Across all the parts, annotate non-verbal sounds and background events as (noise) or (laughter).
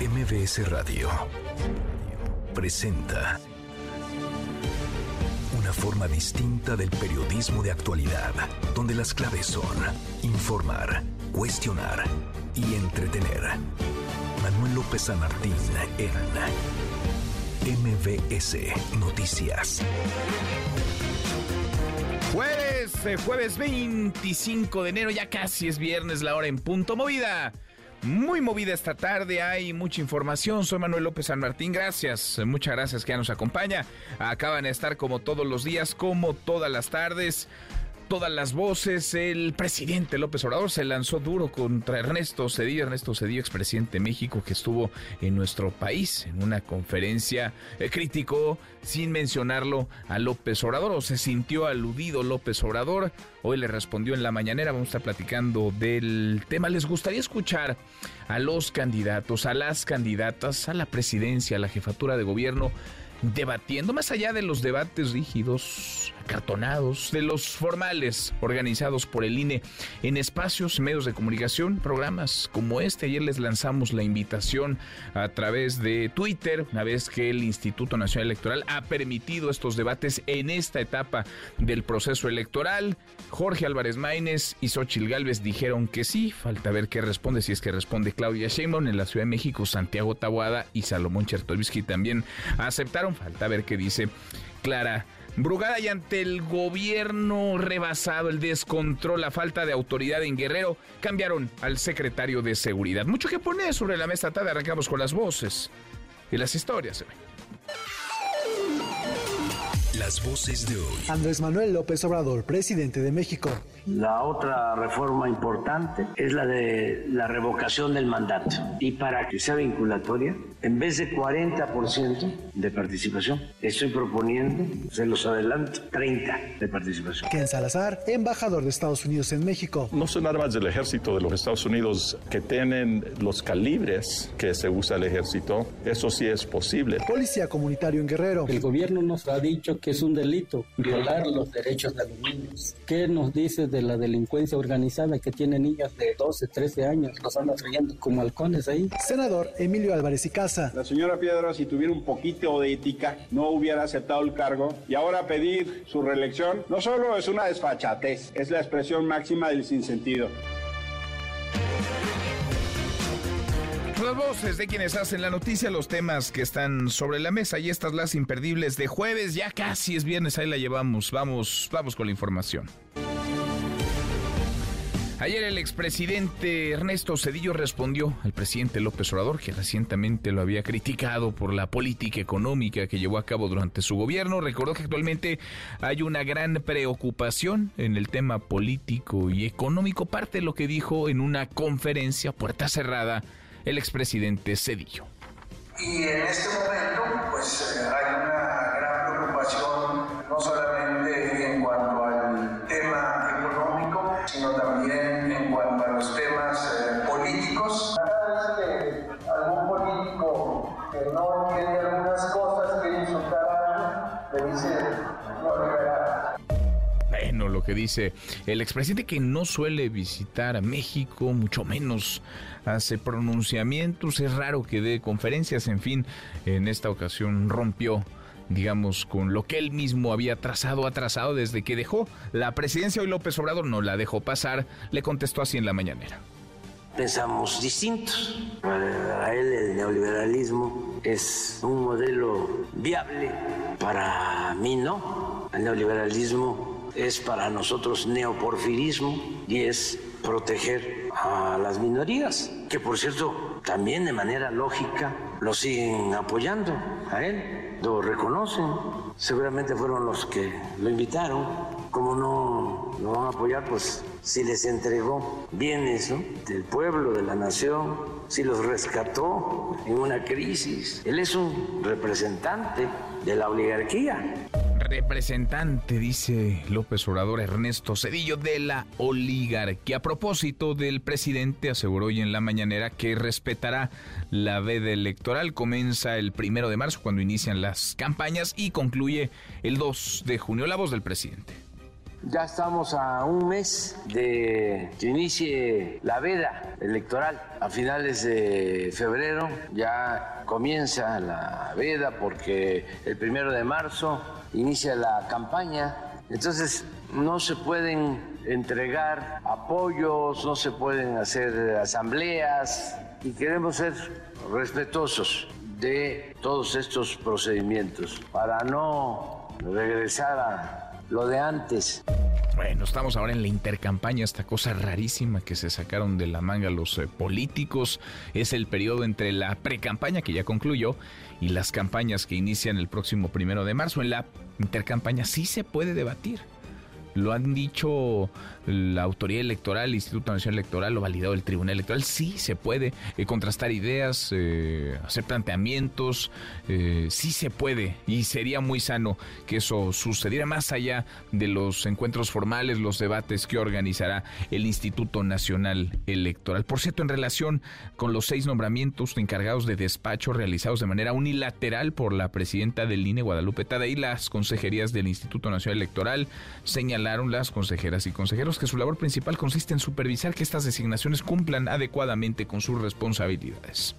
MBS Radio presenta una forma distinta del periodismo de actualidad, donde las claves son informar, cuestionar y entretener. Manuel López San Martín en MBS Noticias. Jueves, eh, jueves 25 de enero, ya casi es viernes, la hora en punto movida. Muy movida esta tarde, hay mucha información. Soy Manuel López San Martín, gracias, muchas gracias que ya nos acompaña. Acaban de estar como todos los días, como todas las tardes todas las voces. El presidente López Obrador se lanzó duro contra Ernesto Cedillo, Ernesto Cedillo, expresidente de México, que estuvo en nuestro país en una conferencia. Eh, criticó, sin mencionarlo, a López Obrador, o se sintió aludido López Obrador. Hoy le respondió en la mañanera. Vamos a estar platicando del tema. ¿Les gustaría escuchar a los candidatos, a las candidatas, a la presidencia, a la jefatura de gobierno? debatiendo, más allá de los debates rígidos, acartonados, de los formales organizados por el INE en espacios, medios de comunicación, programas como este. Ayer les lanzamos la invitación a través de Twitter, una vez que el Instituto Nacional Electoral ha permitido estos debates en esta etapa del proceso electoral. Jorge Álvarez Maínez y Xochil Gálvez dijeron que sí, falta ver qué responde, si es que responde Claudia Sheinbaum en la Ciudad de México, Santiago Tabuada y Salomón Chertovisky también aceptaron Falta ver qué dice Clara Brugada y ante el gobierno rebasado, el descontrol, la falta de autoridad en Guerrero, cambiaron al secretario de Seguridad. Mucho que poner sobre la mesa tarde, arrancamos con las voces y las historias. Las voces de hoy. Andrés Manuel López Obrador, presidente de México. La otra reforma importante es la de la revocación del mandato. Y para que sea vinculatoria, en vez de 40% de participación, estoy proponiendo, se los adelanto, 30 de participación. Ken Salazar, embajador de Estados Unidos en México. No son armas del ejército de los Estados Unidos que tienen los calibres que se usa el ejército. Eso sí es posible. Policía comunitario en Guerrero. El gobierno nos ha dicho que es un delito violar los derechos de los niños. ¿Qué nos dice de la delincuencia organizada que tiene niñas de 12, 13 años? Los andan trayendo como halcones ahí. Senador Emilio Álvarez y Casa. La señora Piedra, si tuviera un poquito de ética, no hubiera aceptado el cargo y ahora pedir su reelección no solo es una desfachatez, es la expresión máxima del sinsentido. Las voces de quienes hacen la noticia, los temas que están sobre la mesa y estas las imperdibles de jueves, ya casi es viernes, ahí la llevamos, vamos, vamos con la información. Ayer el expresidente Ernesto Cedillo respondió al presidente López Obrador, que recientemente lo había criticado por la política económica que llevó a cabo durante su gobierno. Recordó que actualmente hay una gran preocupación en el tema político y económico, parte de lo que dijo en una conferencia puerta cerrada el expresidente Cedillo. Y este pues eh, dice el expresidente que no suele visitar a México, mucho menos hace pronunciamientos, es raro que dé conferencias, en fin, en esta ocasión rompió digamos, con lo que él mismo había trazado, atrasado desde que dejó la presidencia. Hoy López Obrador no la dejó pasar, le contestó así en la mañanera. Pensamos distintos. Para él el neoliberalismo es un modelo viable, para mí no. El neoliberalismo es para nosotros neoporfirismo y es proteger a las minorías, que por cierto también de manera lógica lo siguen apoyando a él, lo reconocen, seguramente fueron los que lo invitaron, como no lo van a apoyar, pues si les entregó bienes ¿no? del pueblo, de la nación, si los rescató en una crisis, él es un representante de la oligarquía representante, dice López Obrador Ernesto Cedillo, de la oligarquía. A propósito del presidente, aseguró hoy en la mañanera que respetará la veda electoral. Comienza el primero de marzo, cuando inician las campañas, y concluye el 2 de junio. La voz del presidente. Ya estamos a un mes de que inicie la veda electoral. A finales de febrero ya comienza la veda porque el primero de marzo inicia la campaña. Entonces no se pueden entregar apoyos, no se pueden hacer asambleas y queremos ser respetuosos de todos estos procedimientos para no regresar a lo de antes. Bueno, estamos ahora en la intercampaña, esta cosa rarísima que se sacaron de la manga los eh, políticos. Es el periodo entre la precampaña que ya concluyó y las campañas que inician el próximo primero de marzo. En la intercampaña sí se puede debatir lo han dicho la autoridad electoral, el Instituto Nacional Electoral, lo validado el Tribunal Electoral. Sí se puede eh, contrastar ideas, eh, hacer planteamientos, eh, sí se puede y sería muy sano que eso sucediera más allá de los encuentros formales, los debates que organizará el Instituto Nacional Electoral. Por cierto, en relación con los seis nombramientos encargados de despacho realizados de manera unilateral por la presidenta del INE, Guadalupe y las consejerías del Instituto Nacional Electoral señalaron las consejeras y consejeros que su labor principal consiste en supervisar que estas designaciones cumplan adecuadamente con sus responsabilidades.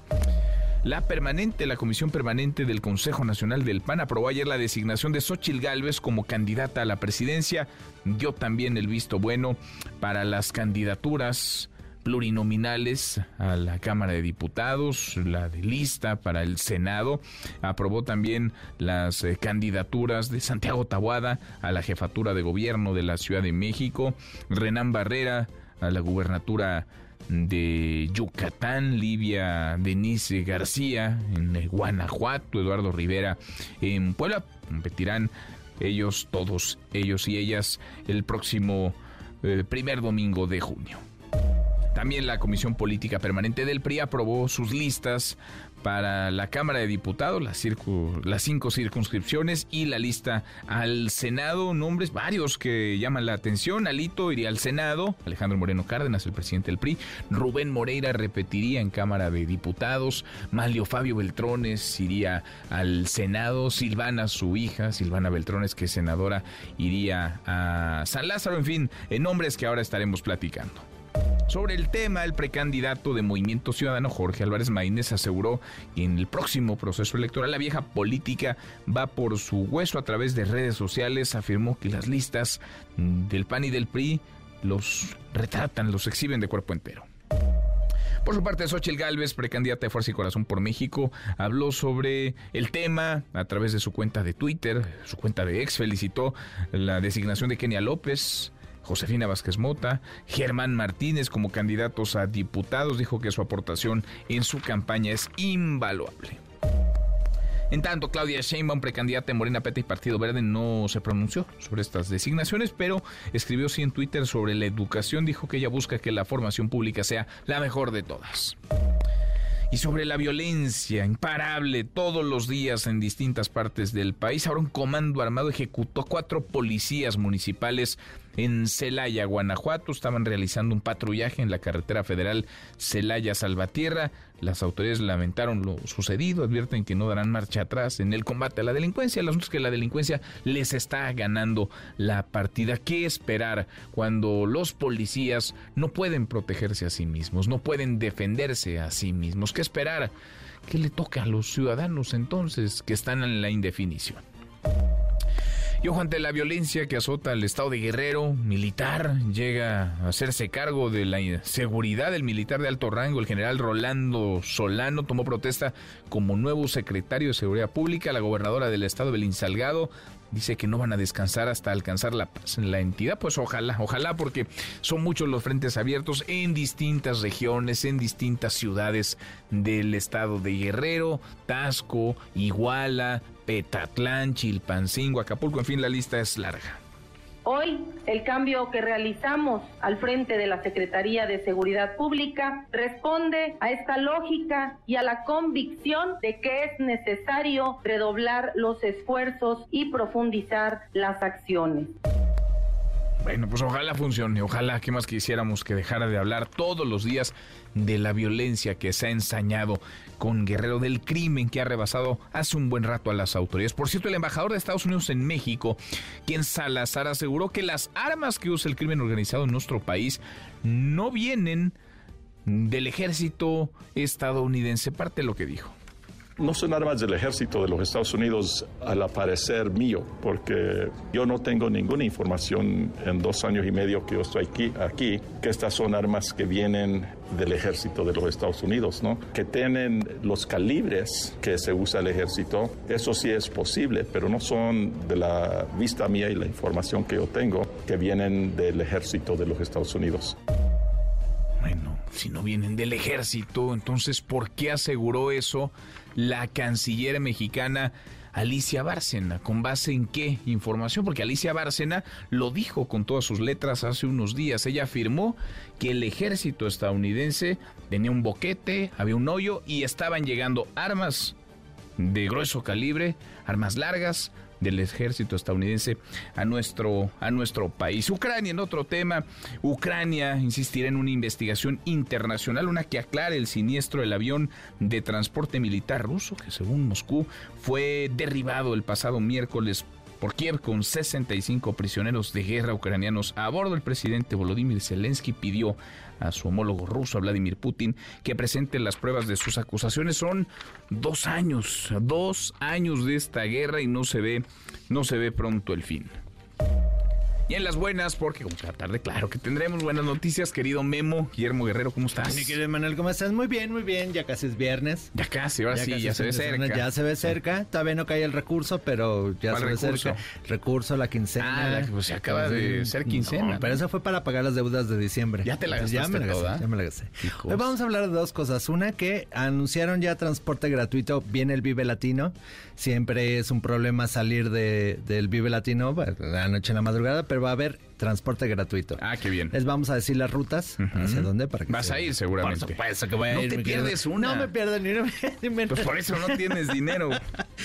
La permanente, la Comisión Permanente del Consejo Nacional del PAN aprobó ayer la designación de Xochil Gálvez como candidata a la presidencia. Dio también el visto bueno para las candidaturas plurinominales a la Cámara de Diputados, la de lista para el Senado. Aprobó también las eh, candidaturas de Santiago Tabuada a la jefatura de gobierno de la Ciudad de México, Renán Barrera a la gubernatura de Yucatán, Livia Denise García en Guanajuato, Eduardo Rivera en Puebla. Competirán ellos, todos ellos y ellas el próximo eh, primer domingo de junio. También la Comisión Política Permanente del PRI aprobó sus listas para la Cámara de Diputados, las, las, cinco circunscripciones y la lista al Senado, nombres varios que llaman la atención. Alito iría al Senado, Alejandro Moreno Cárdenas, el presidente del PRI, Rubén Moreira repetiría en Cámara de Diputados, Malio Fabio Beltrones iría al Senado, Silvana, su hija, Silvana Beltrones, que es senadora, iría a San Lázaro, en fin, en nombres que ahora estaremos platicando. Sobre el tema, el precandidato de Movimiento Ciudadano, Jorge Álvarez Maínez, aseguró que en el próximo proceso electoral la vieja política va por su hueso a través de redes sociales. Afirmó que las listas del PAN y del PRI los retratan, los exhiben de cuerpo entero. Por su parte, Xochitl Gálvez, precandidata de Fuerza y Corazón por México, habló sobre el tema a través de su cuenta de Twitter, su cuenta de ex, felicitó la designación de Kenia López, Josefina Vázquez Mota, Germán Martínez como candidatos a diputados, dijo que su aportación en su campaña es invaluable. En tanto, Claudia Sheinbaum, precandidata en Morena Peta y Partido Verde, no se pronunció sobre estas designaciones, pero escribió sí en Twitter sobre la educación. Dijo que ella busca que la formación pública sea la mejor de todas y sobre la violencia imparable todos los días en distintas partes del país. Ahora un comando armado ejecutó cuatro policías municipales en Celaya, Guanajuato. Estaban realizando un patrullaje en la carretera federal Celaya-Salvatierra. Las autoridades lamentaron lo sucedido, advierten que no darán marcha atrás en el combate a la delincuencia. Los es que la delincuencia les está ganando la partida. ¿Qué esperar cuando los policías no pueden protegerse a sí mismos, no pueden defenderse a sí mismos? ¿Qué esperar? ¿Qué le toca a los ciudadanos entonces que están en la indefinición? Y ojo ante la violencia que azota al estado de Guerrero, militar llega a hacerse cargo de la seguridad del militar de alto rango, el general Rolando Solano, tomó protesta como nuevo secretario de Seguridad Pública. La gobernadora del estado, Belín Salgado, dice que no van a descansar hasta alcanzar la paz en la entidad. Pues ojalá, ojalá, porque son muchos los frentes abiertos en distintas regiones, en distintas ciudades del estado de Guerrero, Tasco, Iguala, Petatlán, Chilpancingo, Acapulco, en fin, la lista es larga. Hoy, el cambio que realizamos al frente de la Secretaría de Seguridad Pública responde a esta lógica y a la convicción de que es necesario redoblar los esfuerzos y profundizar las acciones. Bueno, pues ojalá funcione, ojalá que más quisiéramos que dejara de hablar todos los días de la violencia que se ha ensañado con Guerrero, del crimen que ha rebasado hace un buen rato a las autoridades. Por cierto, el embajador de Estados Unidos en México, quien Salazar aseguró que las armas que usa el crimen organizado en nuestro país no vienen del ejército estadounidense. Parte de lo que dijo no son armas del ejército de los Estados Unidos al aparecer mío, porque yo no tengo ninguna información en dos años y medio que yo estoy aquí, que estas son armas que vienen del ejército de los Estados Unidos, ¿no? Que tienen los calibres que se usa el ejército, eso sí es posible, pero no son de la vista mía y la información que yo tengo que vienen del ejército de los Estados Unidos. Bueno, si no vienen del ejército, entonces ¿por qué aseguró eso la canciller mexicana Alicia Bárcena. ¿Con base en qué información? Porque Alicia Bárcena lo dijo con todas sus letras hace unos días. Ella afirmó que el ejército estadounidense tenía un boquete, había un hoyo y estaban llegando armas de grueso calibre, armas largas, del ejército estadounidense a nuestro, a nuestro país. Ucrania, en otro tema, Ucrania insistirá en una investigación internacional, una que aclare el siniestro del avión de transporte militar ruso, que según Moscú fue derribado el pasado miércoles por Kiev con 65 prisioneros de guerra ucranianos a bordo. El presidente Volodymyr Zelensky pidió a su homólogo ruso, Vladimir Putin, que presente las pruebas de sus acusaciones. Son dos años, dos años de esta guerra y no se ve, no se ve pronto el fin. Y en las buenas, porque como cada tarde, claro que tendremos buenas noticias, querido Memo, Guillermo Guerrero, ¿cómo estás? Mi querido Manuel, ¿cómo estás? Muy bien, muy bien, ya casi es viernes. Ya casi, ahora sí, ya se ve cerca. Ya se ve cerca, todavía no cae el recurso, pero ya se ve cerca. Recurso, la quincena. Ah, pues se acaba de ser quincena. pero eso fue para pagar las deudas de diciembre. Ya te la gastaste ya me la toda. ya me la gasté. Hoy vamos a hablar de dos cosas. Una que anunciaron ya transporte gratuito, viene el Vive Latino. Siempre es un problema salir de, del Vive Latino, la noche en la madrugada, pero va a haber transporte gratuito. Ah, qué bien. Les vamos a decir las rutas, hacia dónde, para que Vas a ir seguramente. Por supuesto que voy a no ir. te pierdes una. No me pierdo ni una. Pues por eso no tienes dinero.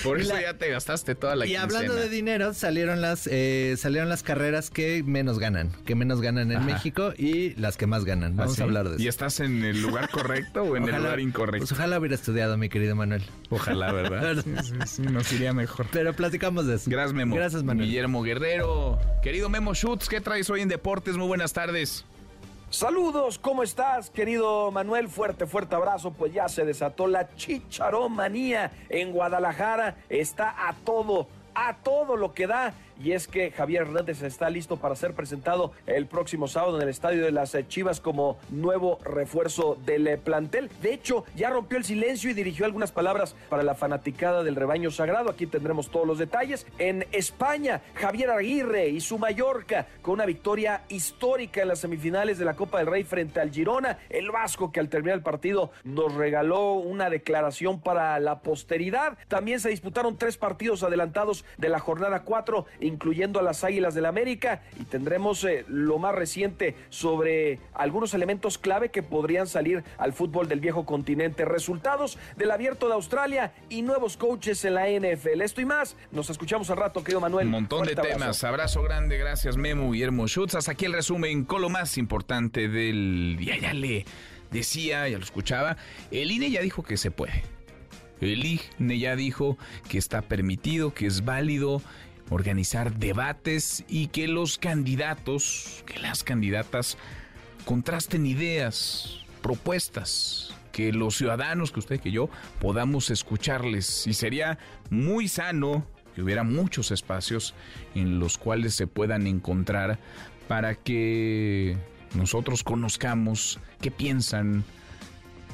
Por (laughs) eso ya te gastaste toda la Y hablando de dinero, salieron las eh, salieron las carreras que menos ganan, que menos ganan en México y las que más ganan. Vamos ¿Ah, a hablar de eso. ¿Y estás en el lugar correcto o en el lugar incorrecto? Pues ojalá hubiera estudiado, mi querido Manuel. Ojalá, ¿verdad? (laughs) sí, sí, nos iría mejor. Pero platicamos de eso. Gracias, Memo. Gracias, Manuel. Guillermo Guerrero. Querido Memo Schutz, ¿qué traes hoy en Deportes? Muy buenas tardes. Saludos, ¿cómo estás, querido Manuel? Fuerte, fuerte abrazo. Pues ya se desató la chicharomanía en Guadalajara. Está a todo, a todo lo que da y es que Javier Hernández está listo para ser presentado el próximo sábado en el estadio de las eh, Chivas como nuevo refuerzo del eh, plantel. De hecho, ya rompió el silencio y dirigió algunas palabras para la fanaticada del rebaño sagrado. Aquí tendremos todos los detalles. En España, Javier Aguirre y su Mallorca con una victoria histórica en las semifinales de la Copa del Rey frente al Girona. El Vasco que al terminar el partido nos regaló una declaración para la posteridad. También se disputaron tres partidos adelantados de la jornada 4 incluyendo a las Águilas del la América, y tendremos eh, lo más reciente sobre algunos elementos clave que podrían salir al fútbol del viejo continente. Resultados del abierto de Australia y nuevos coaches en la NFL. Esto y más, nos escuchamos al rato, querido Manuel. Un montón de temas. Abrazo. grande, gracias Memo, Guillermo Schutz. Hasta aquí el resumen con lo más importante del día. Ya le decía, ya lo escuchaba, el INE ya dijo que se puede. El INE ya dijo que está permitido, que es válido organizar debates y que los candidatos, que las candidatas contrasten ideas, propuestas, que los ciudadanos, que usted, que yo, podamos escucharles. Y sería muy sano que hubiera muchos espacios en los cuales se puedan encontrar para que nosotros conozcamos qué piensan,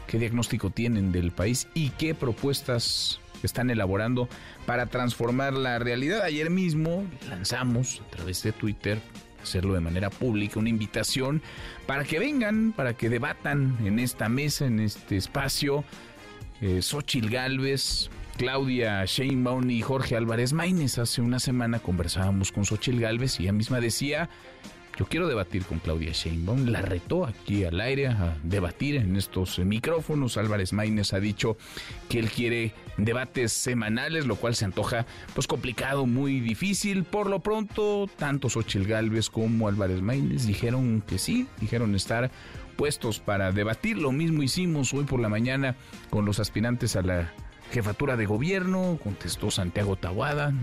qué diagnóstico tienen del país y qué propuestas están elaborando para transformar la realidad. Ayer mismo lanzamos a través de Twitter, hacerlo de manera pública, una invitación para que vengan, para que debatan en esta mesa, en este espacio. Eh, Xochil Gálvez, Claudia Sheinbaum y Jorge Álvarez Maínez. Hace una semana conversábamos con Xochil Gálvez y ella misma decía yo quiero debatir con Claudia Sheinbaum. La retó aquí al aire a debatir en estos micrófonos. Álvarez Maínez ha dicho que él quiere debates semanales, lo cual se antoja pues complicado, muy difícil. Por lo pronto, tanto Xochil Gálvez como Álvarez Maínez dijeron que sí, dijeron estar puestos para debatir. Lo mismo hicimos hoy por la mañana con los aspirantes a la jefatura de gobierno, contestó Santiago Tawada,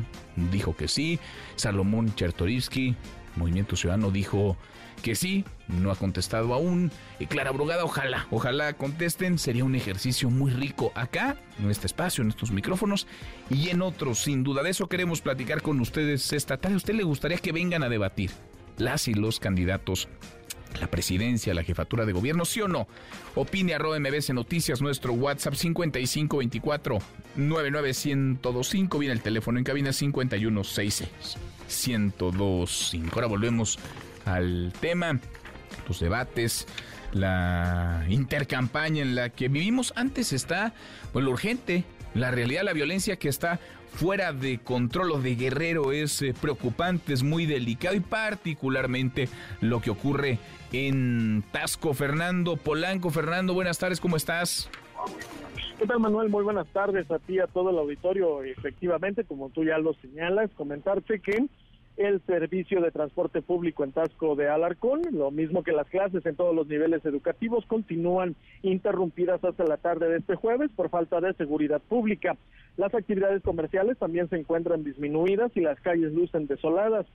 dijo que sí, Salomón Chertorivsky, Movimiento Ciudadano dijo que sí, no ha contestado aún. Y Clara Brugada, ojalá, ojalá contesten. Sería un ejercicio muy rico acá, en este espacio, en estos micrófonos y en otros, sin duda. De eso queremos platicar con ustedes esta tarde. ¿A usted le gustaría que vengan a debatir las y los candidatos la presidencia, la jefatura de gobierno, sí o no. Opine arroba MBC Noticias, nuestro WhatsApp 5524 99125, viene el teléfono en cabina 5166 1025. Ahora volvemos al tema, los debates, la intercampaña en la que vivimos. Antes está, pues lo urgente, la realidad, la violencia que está fuera de control o de Guerrero es eh, preocupante, es muy delicado y particularmente lo que ocurre en Tasco. Fernando Polanco, Fernando, buenas tardes, ¿cómo estás? ¿Qué tal, Manuel? Muy buenas tardes a ti, a todo el auditorio. Efectivamente, como tú ya lo señalas, comentarte que el servicio de transporte público en Tasco de Alarcón, lo mismo que las clases en todos los niveles educativos, continúan interrumpidas hasta la tarde de este jueves por falta de seguridad pública. Las actividades comerciales también se encuentran disminuidas y las calles lucen desoladas.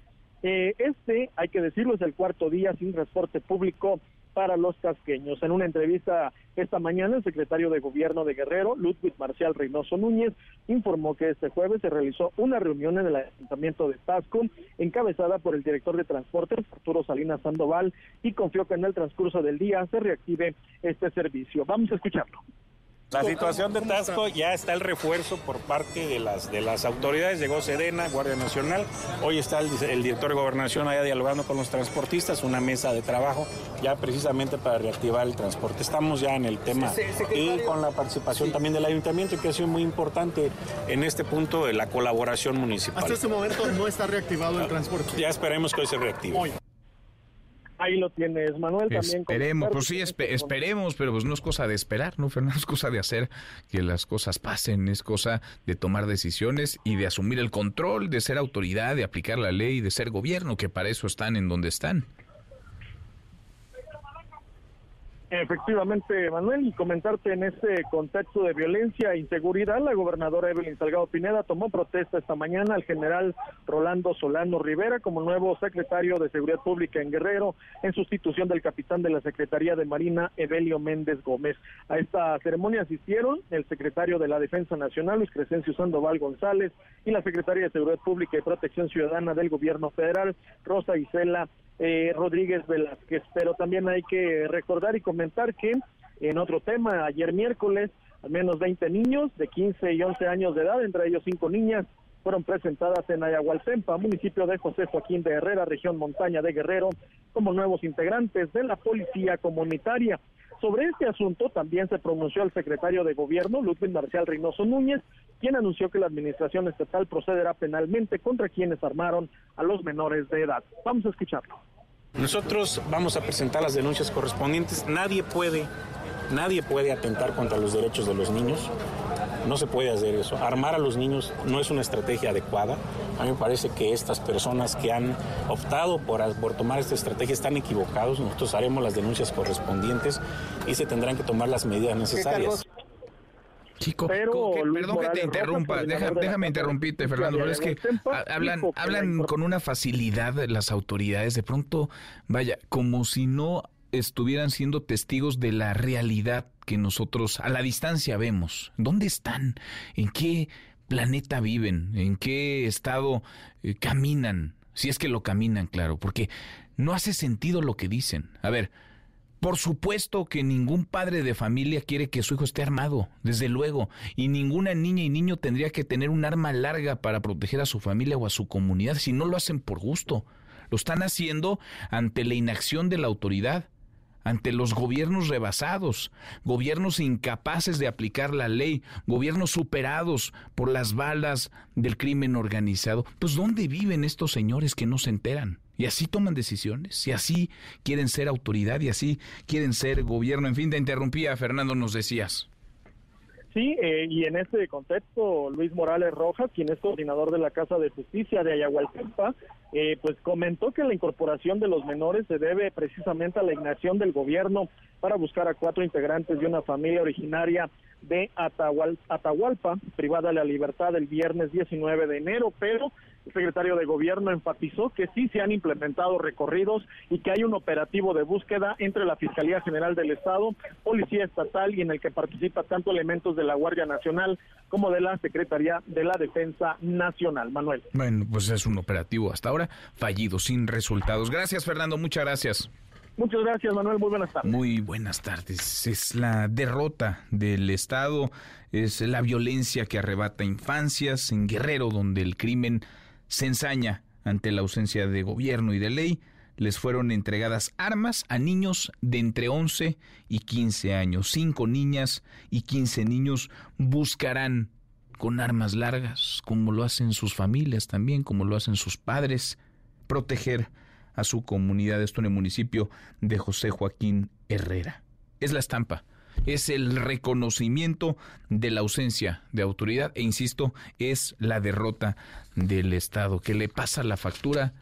Eh, este, hay que decirlo, es el cuarto día sin transporte público para los tasqueños. En una entrevista esta mañana, el secretario de Gobierno de Guerrero, Ludwig Marcial Reynoso Núñez, informó que este jueves se realizó una reunión en el Ayuntamiento de Tasco, encabezada por el director de Transportes, Arturo Salinas Sandoval, y confió que en el transcurso del día se reactive este servicio. Vamos a escucharlo. La situación de Tasco ya está el refuerzo por parte de las, de las autoridades, llegó Sedena, Guardia Nacional, hoy está el, el, director de Gobernación allá dialogando con los transportistas, una mesa de trabajo ya precisamente para reactivar el transporte. Estamos ya en el tema y con la participación sí. también del ayuntamiento que ha sido muy importante en este punto de la colaboración municipal. Hasta este momento no está reactivado el transporte. Ya esperemos que hoy se reactive. Hoy. Ahí lo tienes, Manuel. También esperemos, pues sí, espe esperemos, pero pues no es cosa de esperar, ¿no, Fernando? (laughs) Es cosa de hacer que las cosas pasen, es cosa de tomar decisiones y de asumir el control, de ser autoridad, de aplicar la ley, de ser gobierno, que para eso están en donde están. Efectivamente, Manuel, y comentarte en este contexto de violencia e inseguridad, la gobernadora Evelyn Salgado Pineda tomó protesta esta mañana al general Rolando Solano Rivera como nuevo secretario de Seguridad Pública en Guerrero, en sustitución del capitán de la Secretaría de Marina, Evelio Méndez Gómez. A esta ceremonia asistieron el secretario de la Defensa Nacional, Luis Crescencio Sandoval González, y la secretaria de Seguridad Pública y Protección Ciudadana del Gobierno Federal, Rosa Isela eh, Rodríguez Velázquez. Pero también hay que recordar y comentar que en otro tema, ayer miércoles, al menos 20 niños de 15 y 11 años de edad, entre ellos cinco niñas, fueron presentadas en Ayahualtempa, municipio de José Joaquín de Herrera, región montaña de Guerrero, como nuevos integrantes de la policía comunitaria. Sobre este asunto también se pronunció el secretario de Gobierno, Ludwig Marcial Reynoso Núñez, quien anunció que la administración estatal procederá penalmente contra quienes armaron a los menores de edad. Vamos a escucharlo. Nosotros vamos a presentar las denuncias correspondientes. Nadie puede, nadie puede atentar contra los derechos de los niños. No se puede hacer eso. Armar a los niños no es una estrategia adecuada. A mí me parece que estas personas que han optado por, por tomar esta estrategia están equivocados. Nosotros haremos las denuncias correspondientes y se tendrán que tomar las medidas necesarias. Chico, pero, que, perdón que te interrumpa, deja, déjame interrumpirte, Fernando, pero es que hablan, hablan con una facilidad las autoridades, de pronto, vaya, como si no estuvieran siendo testigos de la realidad que nosotros a la distancia vemos. ¿Dónde están? ¿En qué planeta viven? ¿En qué estado eh, caminan? Si es que lo caminan, claro, porque no hace sentido lo que dicen. A ver, por supuesto que ningún padre de familia quiere que su hijo esté armado, desde luego, y ninguna niña y niño tendría que tener un arma larga para proteger a su familia o a su comunidad si no lo hacen por gusto. Lo están haciendo ante la inacción de la autoridad, ante los gobiernos rebasados, gobiernos incapaces de aplicar la ley, gobiernos superados por las balas del crimen organizado. Pues ¿dónde viven estos señores que no se enteran? Y así toman decisiones, y así quieren ser autoridad, y así quieren ser gobierno. En fin, te interrumpía, Fernando, nos decías. Sí, eh, y en este contexto, Luis Morales Rojas, quien es coordinador de la Casa de Justicia de Ayahualtempa, eh, pues comentó que la incorporación de los menores se debe precisamente a la ignación del gobierno para buscar a cuatro integrantes de una familia originaria de Atahualpa, privada de la libertad el viernes 19 de enero, pero el secretario de Gobierno enfatizó que sí se han implementado recorridos y que hay un operativo de búsqueda entre la Fiscalía General del Estado, Policía Estatal y en el que participa tanto elementos de la Guardia Nacional como de la Secretaría de la Defensa Nacional. Manuel. Bueno, pues es un operativo hasta ahora fallido, sin resultados. Gracias, Fernando. Muchas gracias. Muchas gracias, Manuel. Muy buenas tardes. Muy buenas tardes. Es la derrota del Estado, es la violencia que arrebata infancias en Guerrero, donde el crimen se ensaña ante la ausencia de gobierno y de ley. Les fueron entregadas armas a niños de entre 11 y 15 años. Cinco niñas y 15 niños buscarán con armas largas, como lo hacen sus familias también, como lo hacen sus padres, proteger a su comunidad. Esto en el municipio de José Joaquín Herrera. Es la estampa es el reconocimiento de la ausencia de autoridad e insisto, es la derrota del Estado que le pasa la factura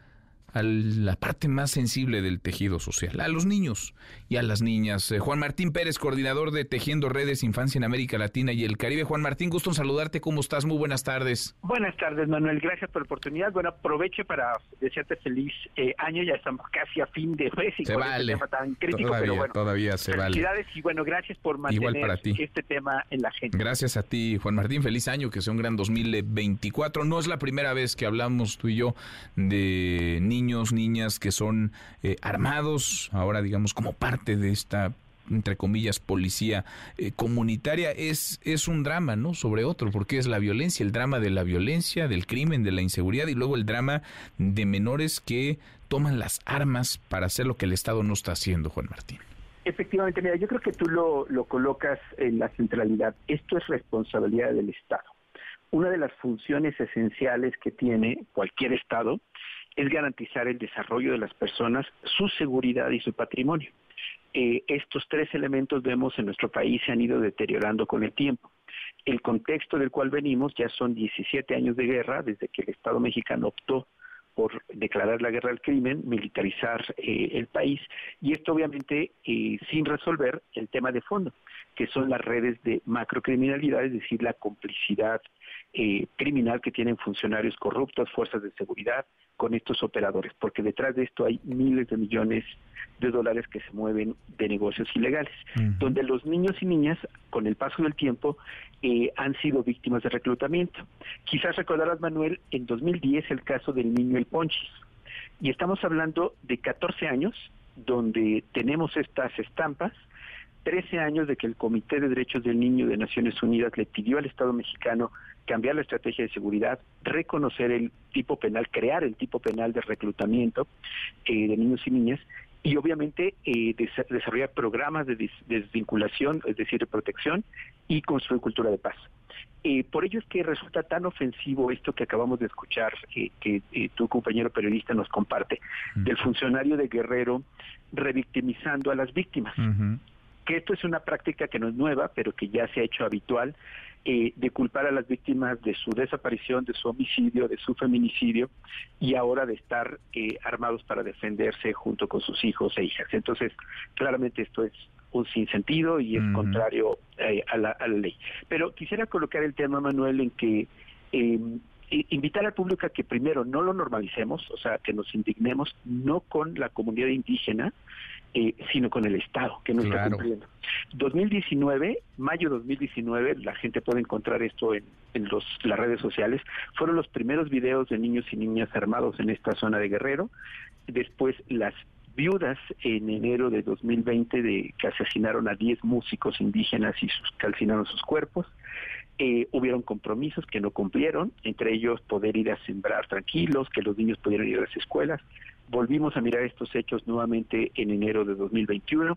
a la parte más sensible del tejido social, a los niños y a las niñas. Eh, Juan Martín Pérez, coordinador de Tejiendo Redes Infancia en América Latina y el Caribe. Juan Martín, gusto en saludarte. ¿Cómo estás? Muy buenas tardes. Buenas tardes, Manuel. Gracias por la oportunidad. Bueno, aproveche para desearte feliz eh, año. Ya estamos casi a fin de mes y se con este vale. este tema tan crítico, todavía, pero bueno. Todavía se vale. Felicidades y bueno, gracias por mantener Igual para ti. este tema en la agenda. Gracias a ti, Juan Martín. Feliz año, que sea un gran 2024. No es la primera vez que hablamos tú y yo de niños, niñas que son eh, armados, ahora digamos como parte de esta entre comillas, policía eh, comunitaria, es, es un drama, ¿no? Sobre otro, porque es la violencia, el drama de la violencia, del crimen, de la inseguridad y luego el drama de menores que toman las armas para hacer lo que el Estado no está haciendo, Juan Martín. Efectivamente, mira, yo creo que tú lo, lo colocas en la centralidad. Esto es responsabilidad del Estado. Una de las funciones esenciales que tiene cualquier Estado es garantizar el desarrollo de las personas, su seguridad y su patrimonio. Eh, estos tres elementos vemos en nuestro país se han ido deteriorando con el tiempo. El contexto del cual venimos ya son 17 años de guerra desde que el Estado mexicano optó por declarar la guerra al crimen, militarizar eh, el país y esto obviamente eh, sin resolver el tema de fondo, que son las redes de macrocriminalidad, es decir, la complicidad eh, criminal que tienen funcionarios corruptos, fuerzas de seguridad con estos operadores, porque detrás de esto hay miles de millones de dólares que se mueven de negocios ilegales, donde los niños y niñas, con el paso del tiempo, eh, han sido víctimas de reclutamiento. Quizás recordarás, Manuel, en 2010 el caso del niño El Ponchis, y estamos hablando de 14 años donde tenemos estas estampas 13 años de que el Comité de Derechos del Niño de Naciones Unidas le pidió al Estado mexicano cambiar la estrategia de seguridad, reconocer el tipo penal, crear el tipo penal de reclutamiento eh, de niños y niñas y obviamente eh, desarrollar programas de desvinculación, es decir, de protección y construir cultura de paz. Eh, por ello es que resulta tan ofensivo esto que acabamos de escuchar, que tu compañero periodista nos comparte, del funcionario de Guerrero revictimizando a las víctimas que esto es una práctica que no es nueva, pero que ya se ha hecho habitual, eh, de culpar a las víctimas de su desaparición, de su homicidio, de su feminicidio, y ahora de estar eh, armados para defenderse junto con sus hijos e hijas. Entonces, claramente esto es un sinsentido y es contrario eh, a, la, a, la, ley. Pero quisiera colocar el tema, Manuel, en que invitar al público a que primero no lo normalicemos, o sea, que nos indignemos no con la comunidad indígena, eh, sino con el Estado, que no está cumpliendo. 2019, mayo 2019, la gente puede encontrar esto en, en los, las redes sociales, fueron los primeros videos de niños y niñas armados en esta zona de Guerrero. Después las viudas en enero de 2020 de que asesinaron a 10 músicos indígenas y sus, calcinaron sus cuerpos. Eh, hubieron compromisos que no cumplieron, entre ellos poder ir a sembrar tranquilos, que los niños pudieran ir a las escuelas. Volvimos a mirar estos hechos nuevamente en enero de 2021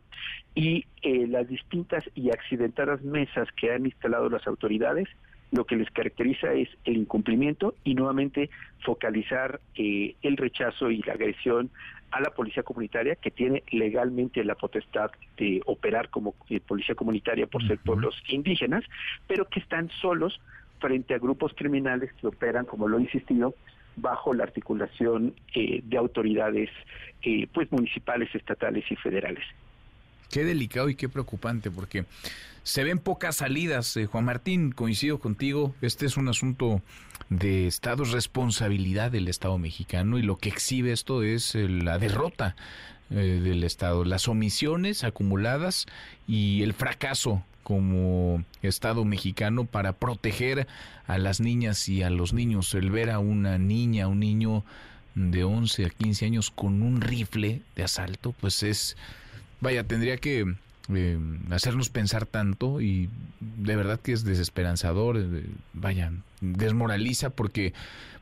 y eh, las distintas y accidentadas mesas que han instalado las autoridades lo que les caracteriza es el incumplimiento y nuevamente focalizar eh, el rechazo y la agresión a la policía comunitaria que tiene legalmente la potestad de operar como eh, policía comunitaria por ser pueblos indígenas, pero que están solos frente a grupos criminales que operan, como lo he insistido, bajo la articulación eh, de autoridades eh, pues municipales, estatales y federales. Qué delicado y qué preocupante, porque se ven pocas salidas. Eh, Juan Martín, coincido contigo, este es un asunto de Estado, es responsabilidad del Estado mexicano y lo que exhibe esto es la derrota del Estado, las omisiones acumuladas y el fracaso como Estado mexicano para proteger a las niñas y a los niños. El ver a una niña, un niño de 11 a 15 años con un rifle de asalto, pues es, vaya, tendría que eh, hacernos pensar tanto y de verdad que es desesperanzador, eh, vaya, desmoraliza porque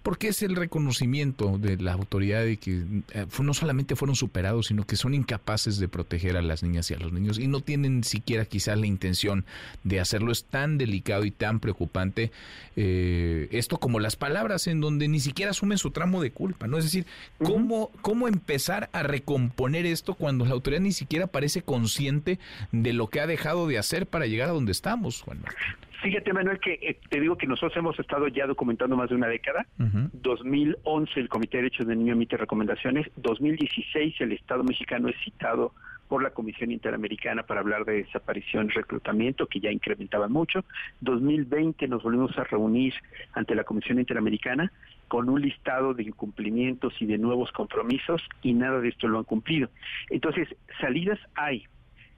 porque es el reconocimiento de la autoridad de que eh, no solamente fueron superados, sino que son incapaces de proteger a las niñas y a los niños y no tienen siquiera quizás la intención de hacerlo. Es tan delicado y tan preocupante eh, esto como las palabras en donde ni siquiera asumen su tramo de culpa, ¿no? Es decir, ¿cómo, cómo empezar a recomponer esto cuando la autoridad ni siquiera parece consciente de lo que ha dejado de hacer para llegar a donde estamos, Juan Martín? Fíjate, Manuel, que eh, te digo que nosotros hemos estado ya documentando más de una década. 2011 el Comité de Derechos del Niño emite recomendaciones. 2016 el Estado mexicano es citado por la Comisión Interamericana para hablar de desaparición y reclutamiento, que ya incrementaban mucho. 2020 nos volvimos a reunir ante la Comisión Interamericana con un listado de incumplimientos y de nuevos compromisos y nada de esto lo han cumplido. Entonces, salidas hay,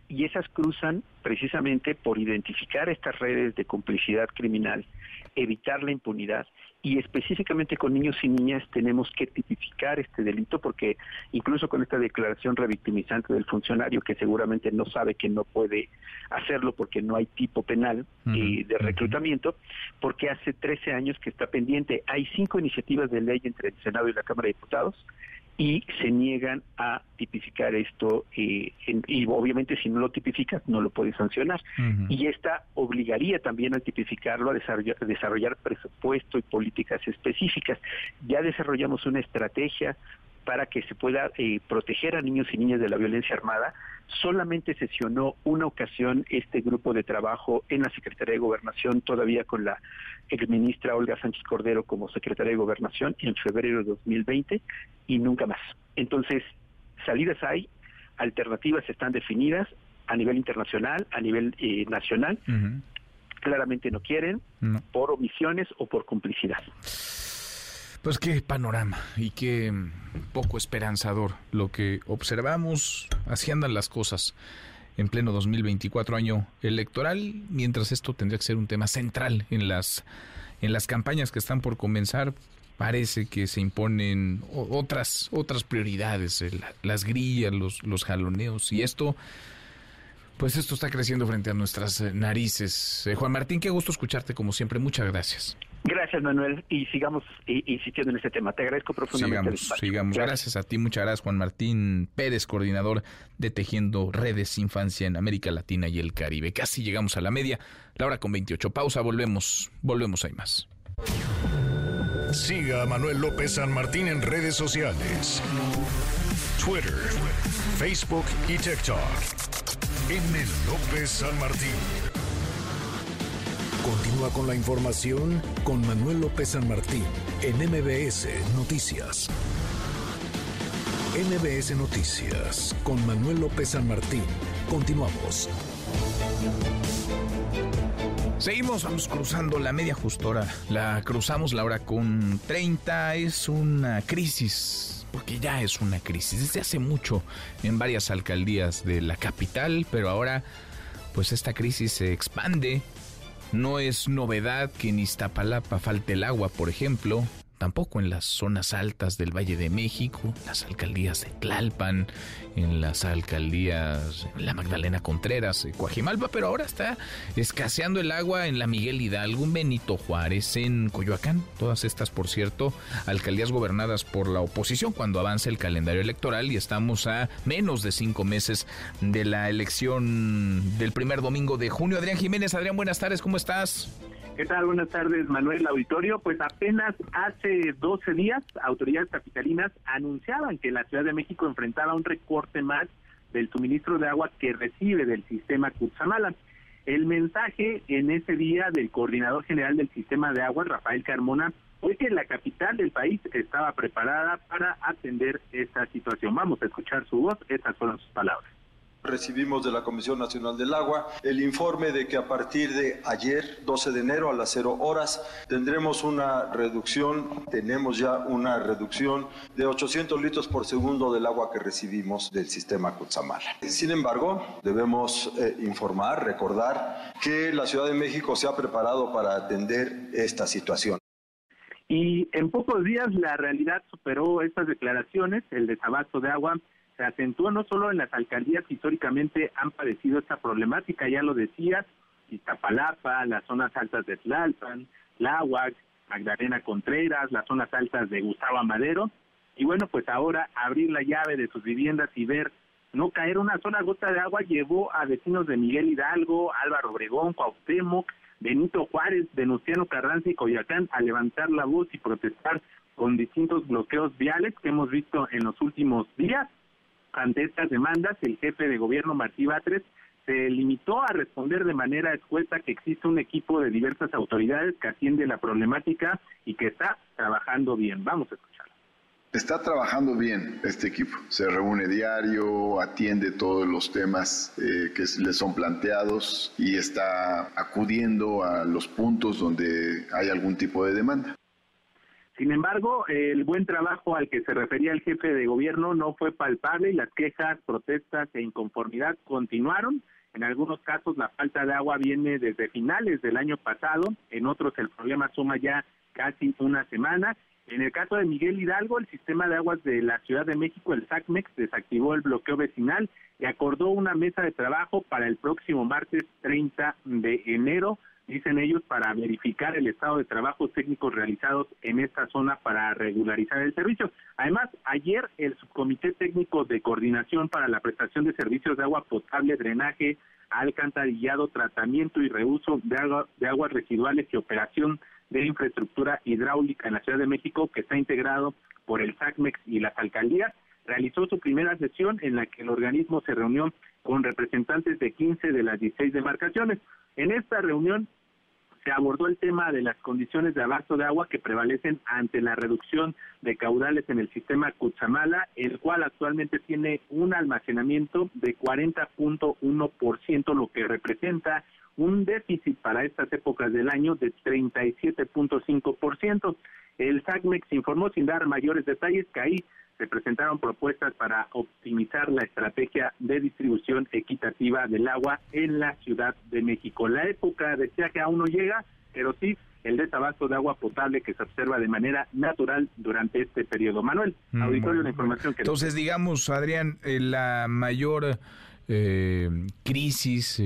y esas cruzan precisamente por identificar estas redes de complicidad criminal, evitar la impunidad y específicamente con niños y niñas tenemos que tipificar este delito porque incluso con esta declaración revictimizante del funcionario que seguramente no sabe que no puede hacerlo porque no hay tipo penal y de reclutamiento, porque hace 13 años que está pendiente. Hay cinco iniciativas de ley entre el Senado y la Cámara de Diputados y se niegan a tipificar esto eh, y obviamente si no lo tipificas no lo puedes sancionar. Y esta obligaría también a tipificarlo a desarrollar, desarrollar presupuesto y políticas específicas. Ya desarrollamos una estrategia para que se pueda eh, proteger a niños y niñas de la violencia armada. Solamente sesionó una ocasión este grupo de trabajo en la Secretaría de Gobernación, todavía con la exministra Olga Sánchez Cordero como secretaria de Gobernación en febrero de 2020 y nunca más. Entonces, salidas hay, alternativas están definidas a nivel internacional, a nivel eh, nacional. Claramente no quieren, por omisiones o por complicidad. Pues qué panorama y qué poco esperanzador lo que observamos. Así andan las cosas en pleno 2024 año electoral, mientras esto tendría que ser un tema central en las en las campañas que están por comenzar. Parece que se imponen otras otras prioridades, las grillas, los los jaloneos y esto pues esto está creciendo frente a nuestras narices. Eh, Juan Martín, qué gusto escucharte como siempre. Muchas gracias. Gracias, Manuel, y sigamos insistiendo en este tema. Te agradezco profundamente. Sigamos, sigamos. Gracias. a ti, muchas gracias, Juan Martín Pérez, coordinador de Tejiendo Redes Infancia en América Latina y el Caribe. Casi llegamos a la media, la hora con 28. Pausa, volvemos, volvemos, hay más. Siga a Manuel López San Martín en redes sociales. Twitter, Facebook y TikTok. M. López San Martín. Continúa con la información con Manuel López San Martín en MBS Noticias. MBS Noticias con Manuel López San Martín. Continuamos. Seguimos, cruzando la media justora. La cruzamos la hora con 30. Es una crisis porque ya es una crisis desde hace mucho en varias alcaldías de la capital, pero ahora pues esta crisis se expande. No es novedad que en Iztapalapa falte el agua, por ejemplo, tampoco en las zonas altas del Valle de México, las alcaldías de Tlalpan, en las alcaldías La Magdalena Contreras, Coajimalpa, pero ahora está escaseando el agua en la Miguel Hidalgo, en Benito Juárez, en Coyoacán, todas estas, por cierto, alcaldías gobernadas por la oposición cuando avanza el calendario electoral y estamos a menos de cinco meses de la elección del primer domingo de junio. Adrián Jiménez, Adrián, buenas tardes, ¿cómo estás? ¿Qué tal? Buenas tardes, Manuel Auditorio. Pues apenas hace 12 días, autoridades capitalinas anunciaban que la Ciudad de México enfrentaba un recorte más del suministro de agua que recibe del sistema Cutzamala. El mensaje en ese día del coordinador general del sistema de agua, Rafael Carmona, fue que la capital del país estaba preparada para atender esta situación. Vamos a escuchar su voz, estas fueron sus palabras recibimos de la Comisión Nacional del Agua el informe de que a partir de ayer, 12 de enero, a las 0 horas, tendremos una reducción, tenemos ya una reducción de 800 litros por segundo del agua que recibimos del sistema Cutzamala. Sin embargo, debemos eh, informar, recordar que la Ciudad de México se ha preparado para atender esta situación. Y en pocos días la realidad superó estas declaraciones, el desabasto de agua se acentúa no solo en las alcaldías que históricamente han padecido esta problemática, ya lo decías, Iztapalapa, las zonas altas de Tlalpan, Tláhuac, Magdalena Contreras, las zonas altas de Gustavo Amadero, y bueno, pues ahora abrir la llave de sus viviendas y ver no caer una sola gota de agua llevó a vecinos de Miguel Hidalgo, Álvaro Obregón, Cuauhtémoc, Benito Juárez, Venustiano Carranza y Coyacán a levantar la voz y protestar con distintos bloqueos viales que hemos visto en los últimos días. Ante estas demandas, el jefe de gobierno Martí Batres se limitó a responder de manera escueta que existe un equipo de diversas autoridades que atiende la problemática y que está trabajando bien. Vamos a escucharlo. Está trabajando bien este equipo. Se reúne diario, atiende todos los temas eh, que le son planteados y está acudiendo a los puntos donde hay algún tipo de demanda. Sin embargo, el buen trabajo al que se refería el jefe de gobierno no fue palpable y las quejas, protestas e inconformidad continuaron. En algunos casos la falta de agua viene desde finales del año pasado, en otros el problema suma ya casi una semana. En el caso de Miguel Hidalgo, el sistema de aguas de la Ciudad de México, el SACMEX, desactivó el bloqueo vecinal y acordó una mesa de trabajo para el próximo martes 30 de enero dicen ellos, para verificar el estado de trabajos técnicos realizados en esta zona para regularizar el servicio. Además, ayer el Subcomité Técnico de Coordinación para la Prestación de Servicios de Agua Potable, Drenaje, Alcantarillado, Tratamiento y Reuso de, agua, de aguas residuales y operación de infraestructura hidráulica en la Ciudad de México, que está integrado por el SACMEX y las alcaldías, realizó su primera sesión en la que el organismo se reunió con representantes de 15 de las 16 demarcaciones. En esta reunión se abordó el tema de las condiciones de abasto de agua que prevalecen ante la reducción de caudales en el sistema Cuchamala, el cual actualmente tiene un almacenamiento de 40.1%, lo que representa un déficit para estas épocas del año de 37.5%. El SACMEX informó sin dar mayores detalles que ahí se presentaron propuestas para optimizar la estrategia de distribución equitativa del agua en la Ciudad de México. La época decía que aún no llega, pero sí el desabasto de agua potable que se observa de manera natural durante este periodo. Manuel, mm, auditorio, la información que... Entonces, digamos, Adrián, eh, la mayor eh, crisis,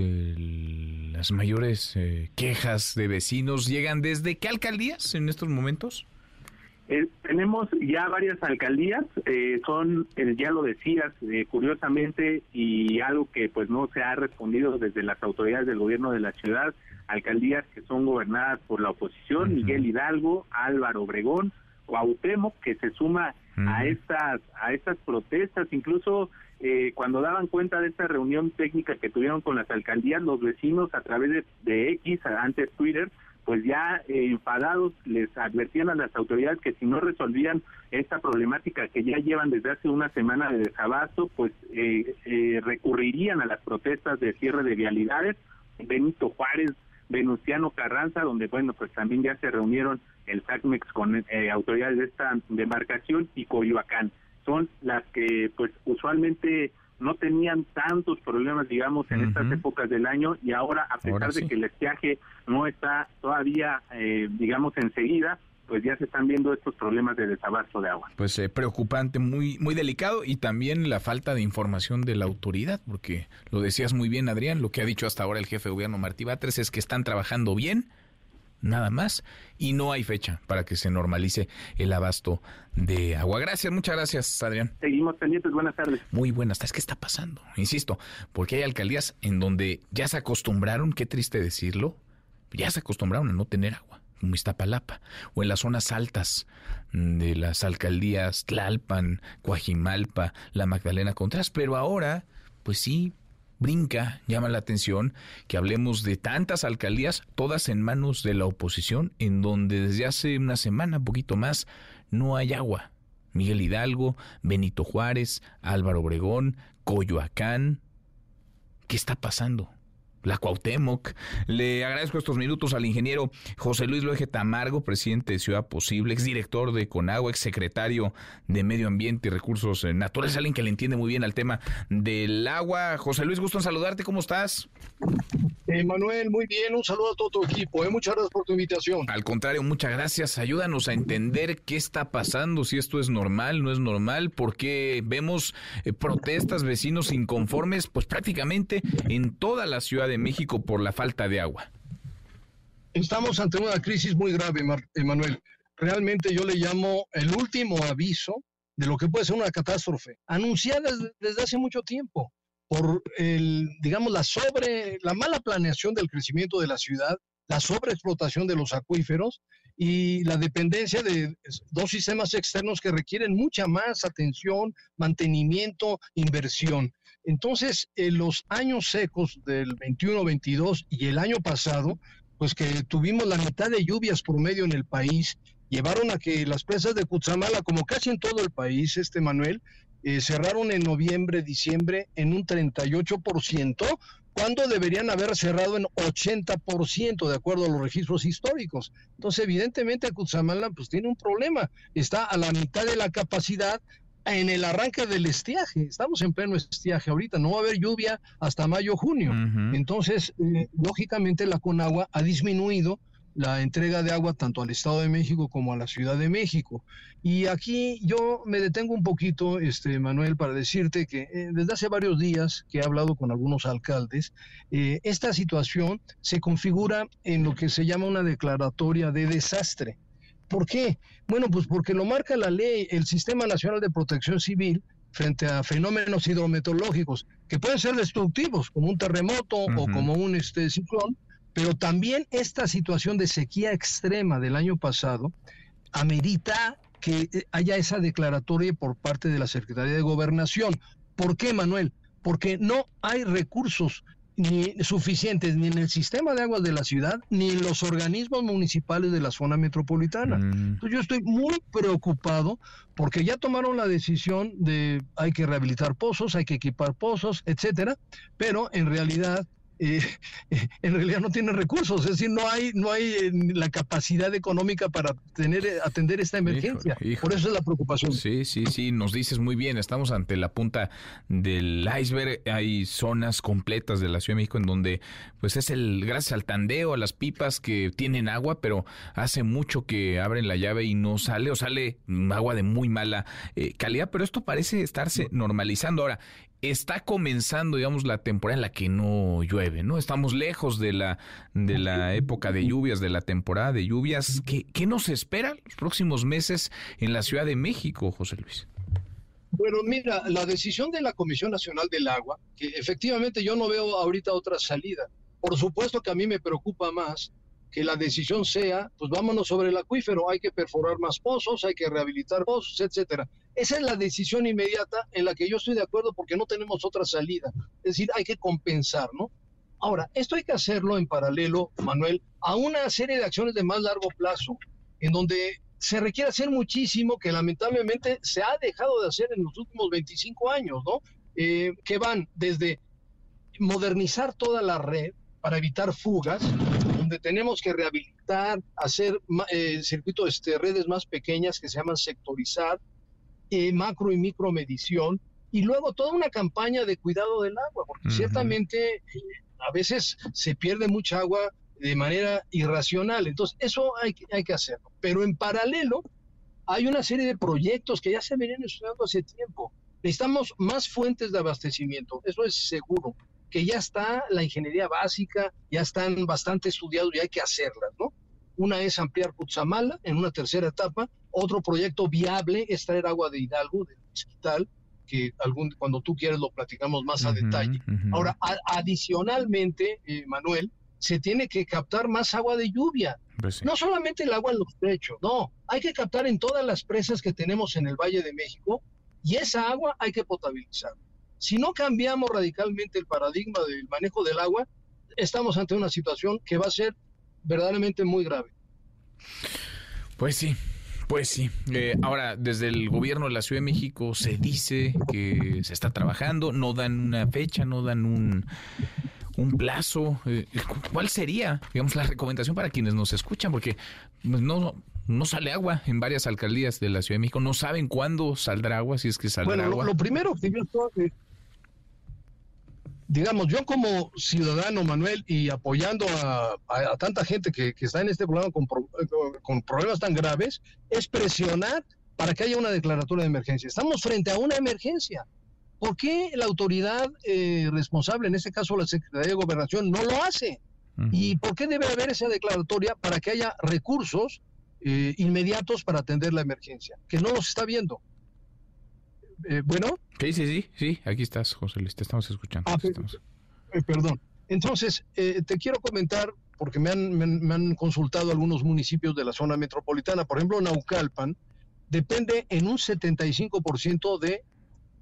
las mayores eh, quejas de vecinos llegan desde qué alcaldías en estos momentos? Eh, tenemos ya varias alcaldías, eh, son, eh, ya lo decías, curiosamente, y algo que pues no se ha respondido desde las autoridades del gobierno de la ciudad, alcaldías que son gobernadas por la oposición, Miguel Hidalgo, Álvaro Obregón, Cuauhtémoc, que se suma a estas a estas protestas, incluso cuando daban cuenta de esta reunión técnica que tuvieron con las alcaldías, los vecinos a través de, de X, antes Twitter, pues ya eh, enfadados les advertían a las autoridades que si no resolvían esta problemática que ya llevan desde hace una semana de desabasto, pues eh, eh, recurrirían a las protestas de cierre de vialidades. Benito Juárez, Venustiano Carranza, donde bueno, pues también ya se reunieron el SACMEX con autoridades de esta demarcación y Coyoacán. Son las que pues usualmente no tenían tantos problemas, digamos, en estas épocas del año y ahora, a pesar de que el estiaje no está todavía, eh, digamos, enseguida, pues ya se están viendo estos problemas de desabasto de agua. Pues eh, preocupante, muy muy delicado y también la falta de información de la autoridad, porque lo decías muy bien, Adrián, lo que ha dicho hasta ahora el jefe de gobierno Martí Batres es que están trabajando bien, nada más, y no hay fecha para que se normalice el abasto de agua. Gracias, muchas gracias, Adrián. Seguimos pendientes, buenas tardes. Muy buenas tardes. ¿Qué está pasando? Insisto, porque hay alcaldías en donde ya se acostumbraron, qué triste decirlo, ya se acostumbraron a no tener agua, como Iztapalapa, o en las zonas altas de las alcaldías Tlalpan, Coajimalpa, La Magdalena Contreras, pero ahora, pues sí, brinca, llama la atención que hablemos de tantas alcaldías, todas en manos de la oposición, en donde desde hace una semana, poquito más, no hay agua. Miguel Hidalgo, Benito Juárez, Álvaro Obregón, Coyoacán. ¿Qué está pasando? La Cuauhtémoc. Le agradezco estos minutos al ingeniero José Luis Loeje Tamargo, presidente de Ciudad Posible, exdirector de Conagua, exsecretario de Medio Ambiente y Recursos Naturales, alguien que le entiende muy bien al tema del agua. José Luis, gusto en saludarte, ¿cómo estás? Eh, Manuel, muy bien, un saludo a todo tu equipo, eh. muchas gracias por tu invitación. Al contrario, muchas gracias, ayúdanos a entender qué está pasando, si esto es normal, no es normal, porque vemos eh, protestas, vecinos inconformes, pues prácticamente en toda la ciudad de México por la falta de agua? Estamos ante una crisis muy grave, Emanuel. Realmente yo le llamo el último aviso de lo que puede ser una catástrofe, anunciada desde hace mucho tiempo por el, digamos, la sobre, la mala planeación del crecimiento de la ciudad, la sobreexplotación de los acuíferos y la dependencia de dos sistemas externos que requieren mucha más atención, mantenimiento, inversión. Entonces, en los años secos del 21-22 y el año pasado, pues que tuvimos la mitad de lluvias por medio en el país, llevaron a que las presas de Cutzamala, como casi en todo el país, este Manuel, eh, cerraron en noviembre, diciembre en un 38%, cuando deberían haber cerrado en 80% de acuerdo a los registros históricos. Entonces, evidentemente, Cutzamala pues tiene un problema, está a la mitad de la capacidad en el arranque del estiaje. Estamos en pleno estiaje ahorita, no va a haber lluvia hasta mayo, junio. Entonces, eh, lógicamente la Conagua ha disminuido la entrega de agua tanto al Estado de México como a la Ciudad de México. Y aquí yo me detengo un poquito, este Manuel, para decirte que eh, desde hace varios días que he hablado con algunos alcaldes, eh, esta situación se configura en lo que se llama una declaratoria de desastre. ¿Por qué? Bueno, pues porque lo marca la ley, el Sistema Nacional de Protección Civil frente a fenómenos hidrometeorológicos que pueden ser destructivos, como un terremoto o como un este, ciclón, pero también esta situación de sequía extrema del año pasado amerita que eh, haya esa declaratoria por parte de la Secretaría de Gobernación. ¿Por qué, Manuel? Porque no hay recursos ni suficientes ni en el sistema de aguas de la ciudad ni en los organismos municipales de la zona metropolitana. Mm. Entonces yo estoy muy preocupado porque ya tomaron la decisión de hay que rehabilitar pozos, hay que equipar pozos, etcétera, pero en realidad eh, (laughs) en realidad no tienen recursos, es decir, no hay, no hay eh, la capacidad económica para tener, eh, atender esta emergencia. Por eso es la preocupación. Sí, sí, sí, nos dices muy bien, estamos ante la punta del iceberg, hay zonas completas de la Ciudad de México en donde, pues es el, gracias al tandeo, a las pipas que tienen agua, pero hace mucho que abren la llave y no sale, o sale agua de muy mala calidad, pero esto parece estarse normalizando. Ahora, está comenzando, digamos, la temporada en la que no llueve, ¿no? Estamos lejos de la, de la época de lluvias, de la temporada de lluvias. ¿Qué, ¿Qué nos espera los próximos meses en la Ciudad de México, José Luis? Bueno, mira, la decisión de la Comisión Nacional del Agua, que efectivamente yo no veo ahorita otra salida. Por supuesto que a mí me preocupa más que la decisión sea, pues vámonos sobre el acuífero, hay que perforar más pozos, hay que rehabilitar pozos, etcétera. Esa es la decisión inmediata en la que yo estoy de acuerdo porque no tenemos otra salida. Es decir, hay que compensar, ¿no? Ahora, esto hay que hacerlo en paralelo, Manuel, a una serie de acciones de más largo plazo, en donde se requiere hacer muchísimo que lamentablemente se ha dejado de hacer en los últimos 25 años, ¿no? Eh, que van desde modernizar toda la red para evitar fugas, donde tenemos que rehabilitar, hacer eh, circuitos, este, redes más pequeñas que se llaman sectorizar, eh, macro y micro medición, y luego toda una campaña de cuidado del agua, porque ciertamente eh, a veces se pierde mucha agua de manera irracional, entonces eso hay, hay que hacerlo. Pero en paralelo hay una serie de proyectos que ya se venían estudiando hace tiempo. Necesitamos más fuentes de abastecimiento, eso es seguro que ya está la ingeniería básica, ya están bastante estudiados y hay que hacerlas, ¿no? Una es ampliar Cutzamala en una tercera etapa, otro proyecto viable es traer agua de Hidalgo, del hospital, que algún, cuando tú quieres lo platicamos más a detalle. Ahora, adicionalmente, eh, Manuel, se tiene que captar más agua de lluvia. Pues No solamente el agua en los techos, no, hay que captar en todas las presas que tenemos en el Valle de México y esa agua hay que potabilizar. Si no cambiamos radicalmente el paradigma del manejo del agua, estamos ante una situación que va a ser verdaderamente muy grave. Pues sí, pues sí. Eh, ahora, desde el gobierno de la Ciudad de México se dice que se está trabajando, no dan una fecha, no dan un, un plazo. Eh, ¿Cuál sería, digamos, la recomendación para quienes nos escuchan? Porque pues, no, no sale agua en varias alcaldías de la Ciudad de México. No saben cuándo saldrá agua, si es que saldrá Bueno, lo, agua. lo primero que yo estoy, digamos, yo como ciudadano, Manuel, y apoyando a, a- a tanta gente que, que está en este programa con, pro- con problemas tan graves, es presionar para que haya una declaratoria de emergencia. Estamos frente a una emergencia. ¿Por qué la autoridad eh, responsable, en este caso la Secretaría de Gobernación, no lo hace? ¿Y por qué debe haber esa declaratoria para que haya recursos eh, inmediatos para atender la emergencia? Que no los está viendo. Eh, bueno. Sí, sí, sí, sí, aquí estás, José Luis, te estamos escuchando. Ah, te estamos- Eh, perdón. Entonces, eh, te quiero comentar, porque me han, me, han- me han consultado algunos municipios de la zona metropolitana, por ejemplo, Naucalpan, depende en un 75% de,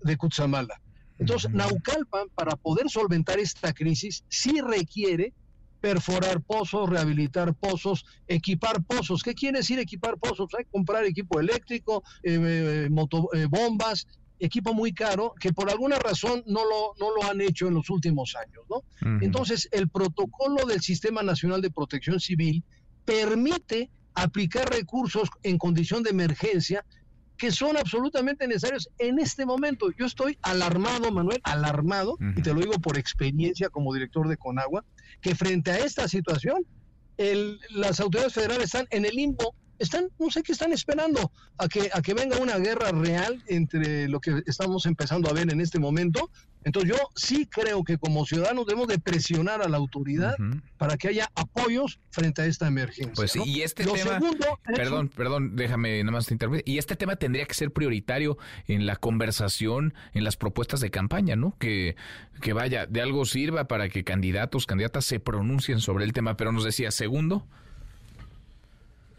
de Cutzamala. Entonces, Naucalpan, para poder solventar esta crisis, sí requiere perforar pozos, rehabilitar pozos, equipar pozos. ¿Qué quiere decir equipar pozos? Hay que comprar equipo eléctrico, eh, eh, moto- eh, bombas, equipo muy caro que por alguna razón no lo, no lo han hecho en los últimos años, ¿no? Entonces, el protocolo del Sistema Nacional de Protección Civil permite aplicar recursos en condición de emergencia que son absolutamente necesarios en este momento. Yo estoy alarmado, Manuel, alarmado, y te lo digo por experiencia como director de Conagua, que frente a esta situación, el- las autoridades federales están en el limbo, están, no sé qué están esperando, a que, a que venga una guerra real entre lo que estamos empezando a ver en este momento. Entonces yo sí creo que como ciudadanos debemos de presionar a la autoridad para que haya apoyos frente a esta emergencia. Pues sí, ¿no? y este Lo tema, segundo perdón, perdón, déjame nada más te interrumpir. Y este tema tendría que ser prioritario en la conversación, en las propuestas de campaña, ¿no? Que, que vaya, de algo sirva para que candidatos, candidatas se pronuncien sobre el tema. Pero nos decía, segundo,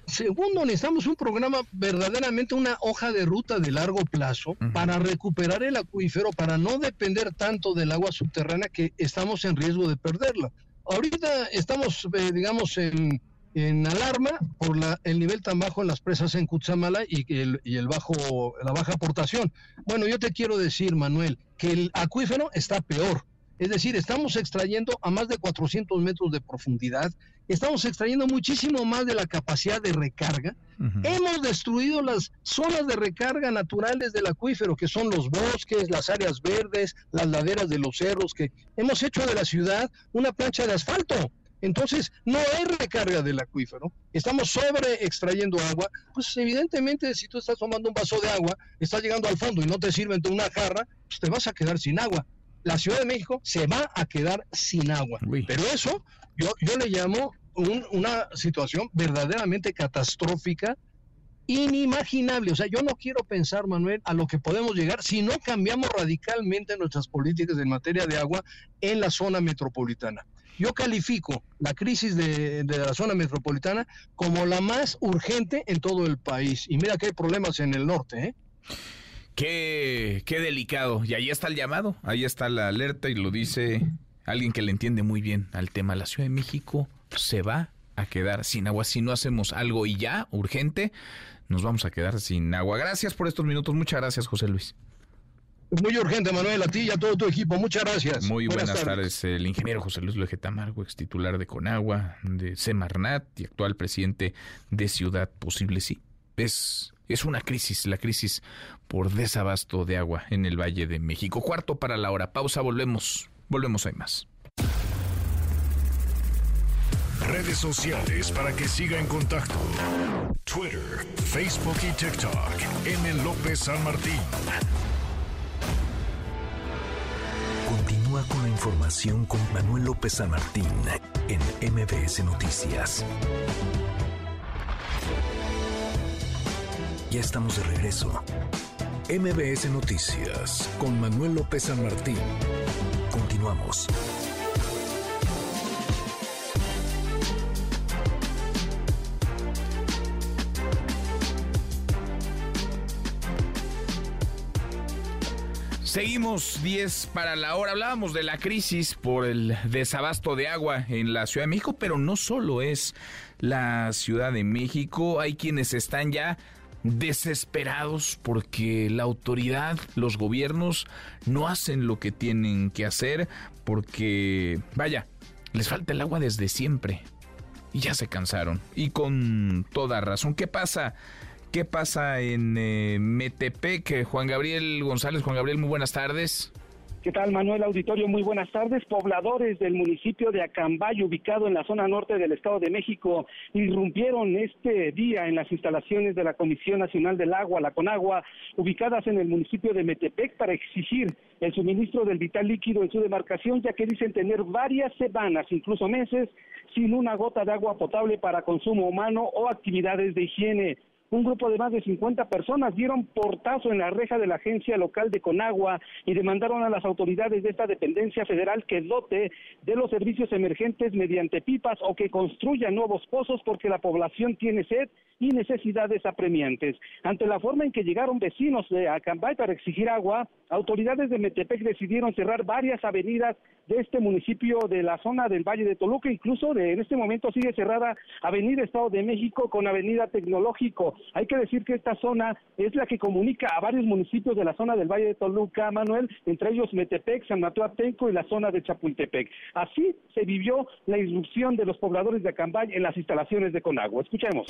Segundo, necesitamos un programa verdaderamente una hoja de ruta de largo plazo para recuperar el acuífero, para no depender tanto del agua subterránea que estamos en riesgo de perderla. Ahorita estamos, eh, digamos, en, en alarma por la, el nivel tan bajo en las presas en Cutzamala y el, y el bajo, la baja aportación. Bueno, yo te quiero decir, Manuel, que el acuífero está peor. Es decir, estamos extrayendo a más de 400 metros de profundidad, estamos extrayendo muchísimo más de la capacidad de recarga. Hemos destruido las zonas de recarga naturales del acuífero, que son los bosques, las áreas verdes, las laderas de los cerros, que hemos hecho de la ciudad una plancha de asfalto. Entonces, no hay recarga del acuífero, estamos sobre extrayendo agua, pues evidentemente si tú estás tomando un vaso de agua, estás llegando al fondo y no te sirven de una jarra, pues te vas a quedar sin agua. La Ciudad de México se va a quedar sin agua. Pero eso yo, yo le llamo un- una situación verdaderamente catastrófica, inimaginable. O sea, yo no quiero pensar, Manuel, a lo que podemos llegar si no cambiamos radicalmente nuestras políticas en materia de agua en la zona metropolitana. Yo califico la crisis de, de la zona metropolitana como la más urgente en todo el país. Y mira que hay problemas en el norte, ¿eh? Qué, qué delicado. Y ahí está el llamado, ahí está la alerta y lo dice alguien que le entiende muy bien al tema. La Ciudad de México se va a quedar sin agua. Si no hacemos algo y ya, urgente, nos vamos a quedar sin agua. Gracias por estos minutos. Muchas gracias, José Luis. Muy urgente, Manuel, a ti y a todo tu equipo. Muchas gracias. Muy buenas, tardes. El ingeniero José Luis Loje Tamargo, ex titular de Conagua, de Semarnat y actual presidente de Ciudad Posible. Sí, es, es una crisis, la crisis por desabasto de agua en el Valle de México. Cuarto para la hora. Pausa, volvemos. Volvemos, hay más. Redes sociales para que siga en contacto: Twitter, Facebook y TikTok. M. López San Martín. Continúa con la información con Manuel López San Martín en MBS Noticias. Ya estamos de regreso. MBS Noticias con Manuel López San Martín. Continuamos. Seguimos 10 para la hora. Hablábamos de la crisis por el desabasto de agua en la Ciudad de México, pero no solo es la Ciudad de México. Hay quienes están ya desesperados porque la autoridad, los gobiernos no hacen lo que tienen que hacer porque, vaya, les falta el agua desde siempre y ya se cansaron y con toda razón. ¿Qué pasa? ¿Qué pasa en eh, Metepec? Juan Gabriel González, Juan Gabriel, muy buenas tardes. ¿Qué tal, Manuel Auditorio? Muy buenas tardes. Pobladores del municipio de Acambay, ubicado en la zona norte del Estado de México, irrumpieron este día en las instalaciones de la Comisión Nacional del Agua, la CONAGUA, ubicadas en el municipio de Metepec, para exigir el suministro del vital líquido en su demarcación, ya que dicen tener varias semanas, incluso meses, sin una gota de agua potable para consumo humano o actividades de higiene un grupo de más de 50 personas dieron portazo en la reja de la agencia local de Conagua y demandaron a las autoridades de esta dependencia federal que dote de los servicios emergentes mediante pipas o que construya nuevos pozos porque la población tiene sed y necesidades apremiantes. Ante la forma en que llegaron vecinos de Acambay para exigir agua, autoridades de Metepec decidieron cerrar varias avenidas de este municipio de la zona del Valle de Toluca, incluso de, en este momento sigue cerrada Avenida Estado de México con Avenida Tecnológico. Hay que decir que esta zona es la que comunica a varios municipios de la zona del Valle de Toluca, Manuel, entre ellos Metepec, San Mateo y la zona de Chapultepec. Así se vivió la irrupción de los pobladores de Acambay en las instalaciones de Conagua. Escuchemos.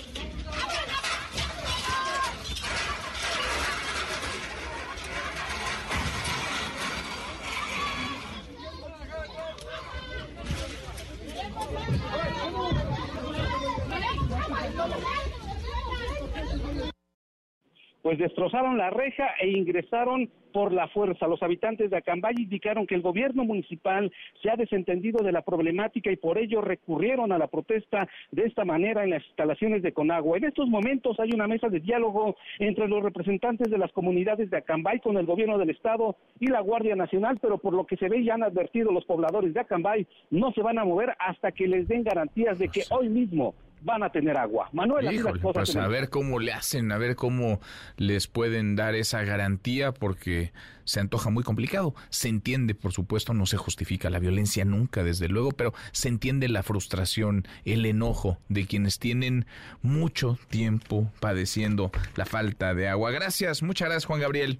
Pues destrozaron la reja e ingresaron por la fuerza. Los habitantes de Acambay indicaron que el gobierno municipal se ha desentendido de la problemática y por ello recurrieron a la protesta de esta manera en las instalaciones de Conagua. En estos momentos hay una mesa de diálogo entre los representantes de las comunidades de Acambay con el gobierno del estado y la Guardia Nacional, pero por lo que se ve ya han advertido los pobladores de Acambay no se van a mover hasta que les den garantías de que hoy mismo van a tener agua. Manuel, pues a ver cómo le hacen, a ver cómo les pueden dar esa garantía, porque se antoja muy complicado. Se entiende, por supuesto, no se justifica la violencia nunca, desde luego, pero se entiende la frustración, el enojo de quienes tienen mucho tiempo padeciendo la falta de agua. Gracias, muchas gracias, Juan Gabriel.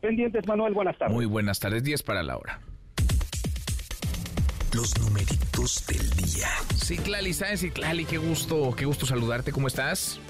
Pendientes, Manuel, buenas tardes. Muy buenas tardes, 10 para la hora. Los numeritos del día. Sí, Clali, ¿sabes? Sí, Clali, qué gusto, qué gusto saludarte. ¿Cómo estás?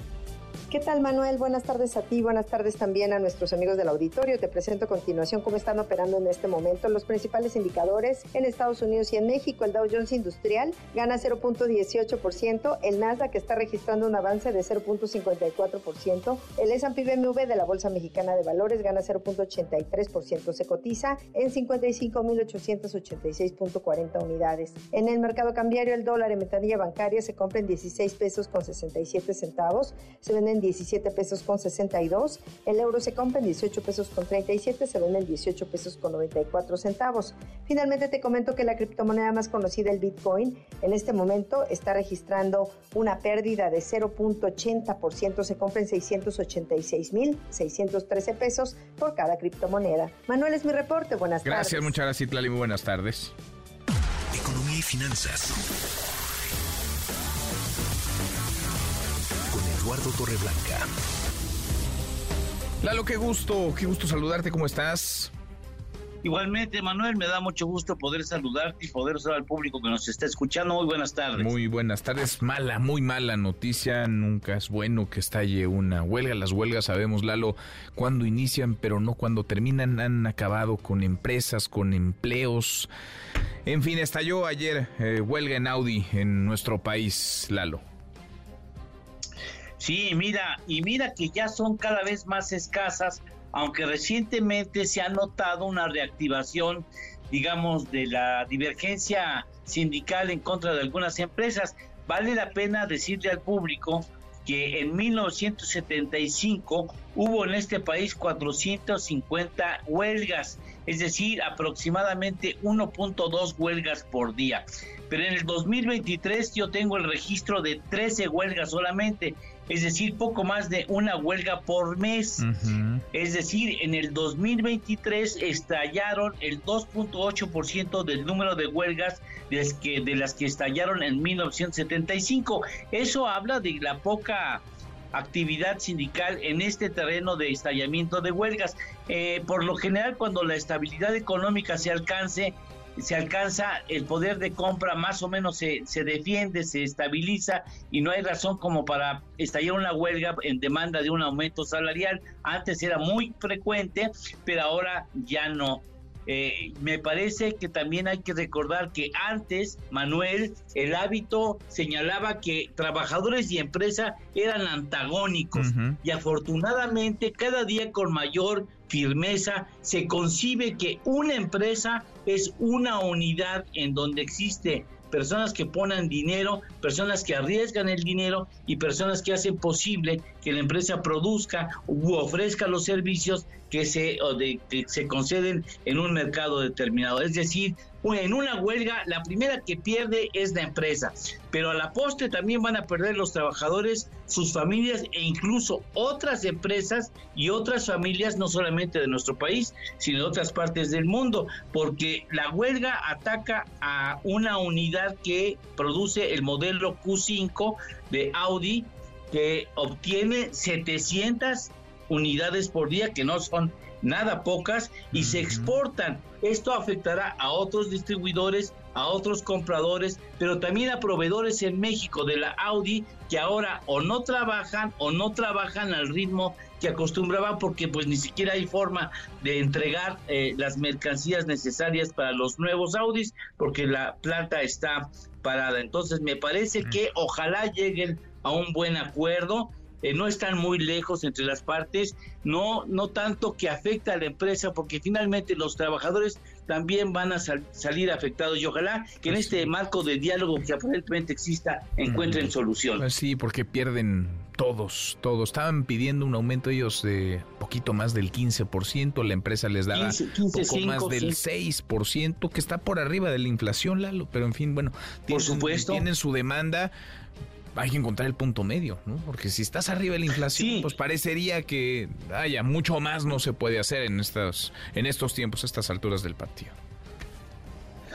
¿Qué tal Manuel? Buenas tardes a ti, buenas tardes también a nuestros amigos del auditorio. Te presento a continuación cómo están operando en este momento los principales indicadores en Estados Unidos y en México. El Dow Jones Industrial gana 0.18%, el Nasdaq está registrando un avance de 0.54%, el S&P BMW de la Bolsa Mexicana de Valores gana 0.83%, se cotiza en 55.886.40 unidades. En el mercado cambiario el dólar en ventanilla bancaria se compra en 16 pesos con 67 centavos, se venden 17 pesos con 62, el euro se compra en 18 pesos con 37, se vende en 18 pesos con 94 centavos. Finalmente te comento que la criptomoneda más conocida, el Bitcoin, en este momento está registrando una pérdida de 0.80%, se compra en 686.613 pesos por cada criptomoneda. Manuel es mi reporte, buenas tardes. Gracias, muchas gracias, Itlali, muy buenas tardes. Economía y finanzas. Eduardo Torreblanca. Lalo, qué gusto, qué gusto saludarte, ¿cómo estás? Igualmente, Manuel, me da mucho gusto poder saludarte y poder saludar al público que nos está escuchando. Muy buenas tardes. Muy buenas tardes. Mala, muy mala noticia. Nunca es bueno que estalle una huelga. Las huelgas, sabemos, Lalo, cuando inician, pero no cuando terminan. Han acabado con empresas, con empleos. En fin, estalló ayer eh, huelga en Audi en nuestro país, Lalo. Sí, mira, y mira que ya son cada vez más escasas, aunque recientemente se ha notado una reactivación, digamos, de la divergencia sindical en contra de algunas empresas. Vale la pena decirle al público que en 1975 hubo en este país 450 huelgas, es decir, aproximadamente 1.2 huelgas por día. pero en el 2023 yo tengo el registro de 13 huelgas solamente, es decir, poco más de una huelga por mes. Es decir, en el 2023 estallaron el 2.8% del número de huelgas de las, que, de las que estallaron en 1975. Eso habla de la poca actividad sindical en este terreno de estallamiento de huelgas. Eh, por lo general, cuando la estabilidad económica se alcance, se alcanza el poder de compra más o menos se, se defiende, se estabiliza y no hay razón como para estallar una huelga en demanda de un aumento salarial. Antes era muy frecuente, pero ahora ya no. Eh, me parece que también hay que recordar que antes, Manuel, el hábito señalaba que trabajadores y empresa eran antagónicos y afortunadamente cada día con mayor firmeza se concibe que una empresa es una unidad en donde existe personas que ponen dinero, personas que arriesgan el dinero y personas que hacen posible que la empresa produzca u ofrezca los servicios que se, o de, que se conceden en un mercado determinado. Es decir, en una huelga la primera que pierde es la empresa, pero a la postre también van a perder los trabajadores, sus familias e incluso otras empresas y otras familias, no solamente de nuestro país, sino de otras partes del mundo, porque la huelga ataca a una unidad que produce el modelo Q5 de Audi, que obtiene 700 unidades por día, que no son nada pocas, y se exportan. Esto afectará a otros distribuidores, a otros compradores, pero también a proveedores en México de la Audi que ahora o no trabajan o no trabajan al ritmo que acostumbraban porque pues ni siquiera hay forma de entregar eh, las mercancías necesarias para los nuevos Audis porque la planta está parada. Entonces me parece que ojalá lleguen a un buen acuerdo eh, no están muy lejos entre las partes, no, no tanto que afecta a la empresa, porque finalmente los trabajadores también van a salir afectados y ojalá que en este marco de diálogo que aparentemente exista encuentren solución. Pues sí, porque pierden todos, todos. Estaban pidiendo un aumento ellos de poquito más del 15%, la empresa les daba poco más del 6%, que está por arriba de la inflación, Lalo, pero en fin, bueno, por supuesto. tienen su demanda hay que encontrar el punto medio, ¿no? Porque si estás arriba de la inflación, pues parecería que haya mucho más no se puede hacer en estos, en estos tiempos, estas alturas del partido.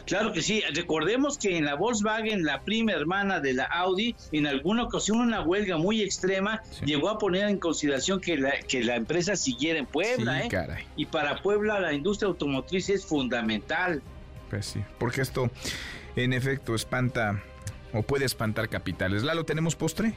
Claro que sí. Recordemos que en la Volkswagen, la prima hermana de la Audi, en alguna ocasión una huelga muy extrema llegó a poner en consideración que la, que la empresa siguiera en Puebla. ¿eh? Y para Puebla la industria automotriz es fundamental. Pues sí, porque esto en efecto espanta o puede espantar capitales. ¿Lalo, tenemos postre?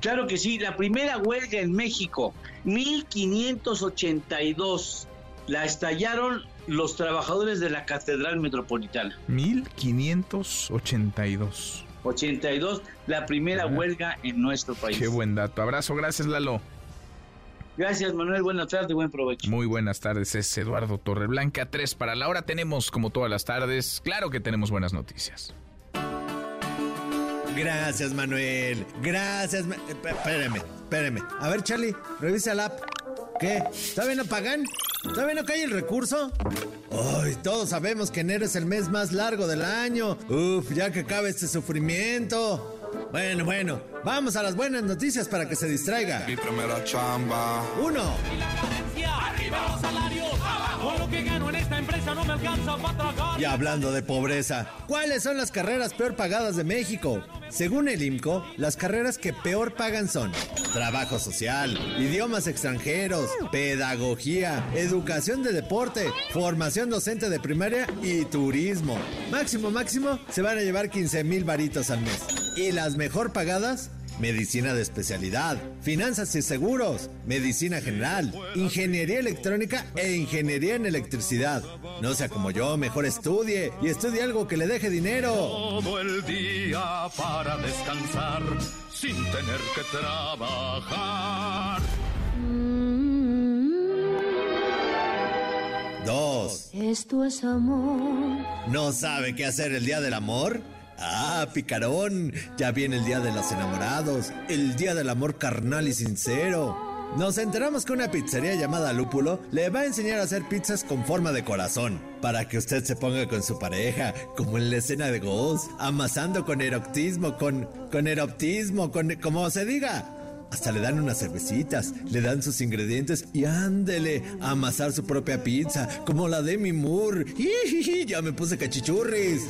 Claro que sí, la primera huelga en México, 1582, la estallaron los trabajadores de la Catedral Metropolitana. 1582. 82, la primera huelga en nuestro país. Qué buen dato. Abrazo, gracias Lalo. Gracias, Manuel. Buenas tardes, buen provecho. Muy buenas tardes, es Eduardo Torreblanca. Tres para la hora. Tenemos, como todas las tardes, claro que tenemos buenas noticias. Gracias, Manuel. Gracias. Espérame, espérame. A ver, Charlie, revisa la app. ¿Qué? ¿Todavía no pagan? ¿Todavía no cae el recurso? Ay, todos sabemos que enero es el mes más largo del año. Uf, ya que acabe este sufrimiento. Bueno, bueno, vamos a las buenas noticias para que se distraiga. Mi primera chamba. Uno. Arriba los salarios. Con lo que Y hablando de pobreza, ¿cuáles son las carreras peor pagadas de México? Según el IMCO, las carreras que peor pagan son trabajo social, idiomas extranjeros, pedagogía, educación de deporte, formación docente de primaria y turismo. Máximo, máximo, se van a llevar 15 mil varitos al mes. ¿Y las mejor pagadas? Medicina de especialidad, finanzas y seguros, medicina general, ingeniería electrónica e ingeniería en electricidad. No sea como yo, mejor estudie y estudie algo que le deje dinero. Todo el día para descansar sin tener que trabajar. Dos. Esto es amor. ¿No sabe qué hacer el día del amor? Ah, picarón, ya viene el día de los enamorados, el día del amor carnal y sincero. Nos enteramos que una pizzería llamada Lúpulo le va a enseñar a hacer pizzas con forma de corazón, para que usted se ponga con su pareja, como en la escena de Ghost, amasando con erotismo, con, con erotismo, con como se diga. Hasta le dan unas cervecitas, le dan sus ingredientes y ándele a amasar su propia pizza, como la de mi Moore. (laughs) Ya me puse cachichurris.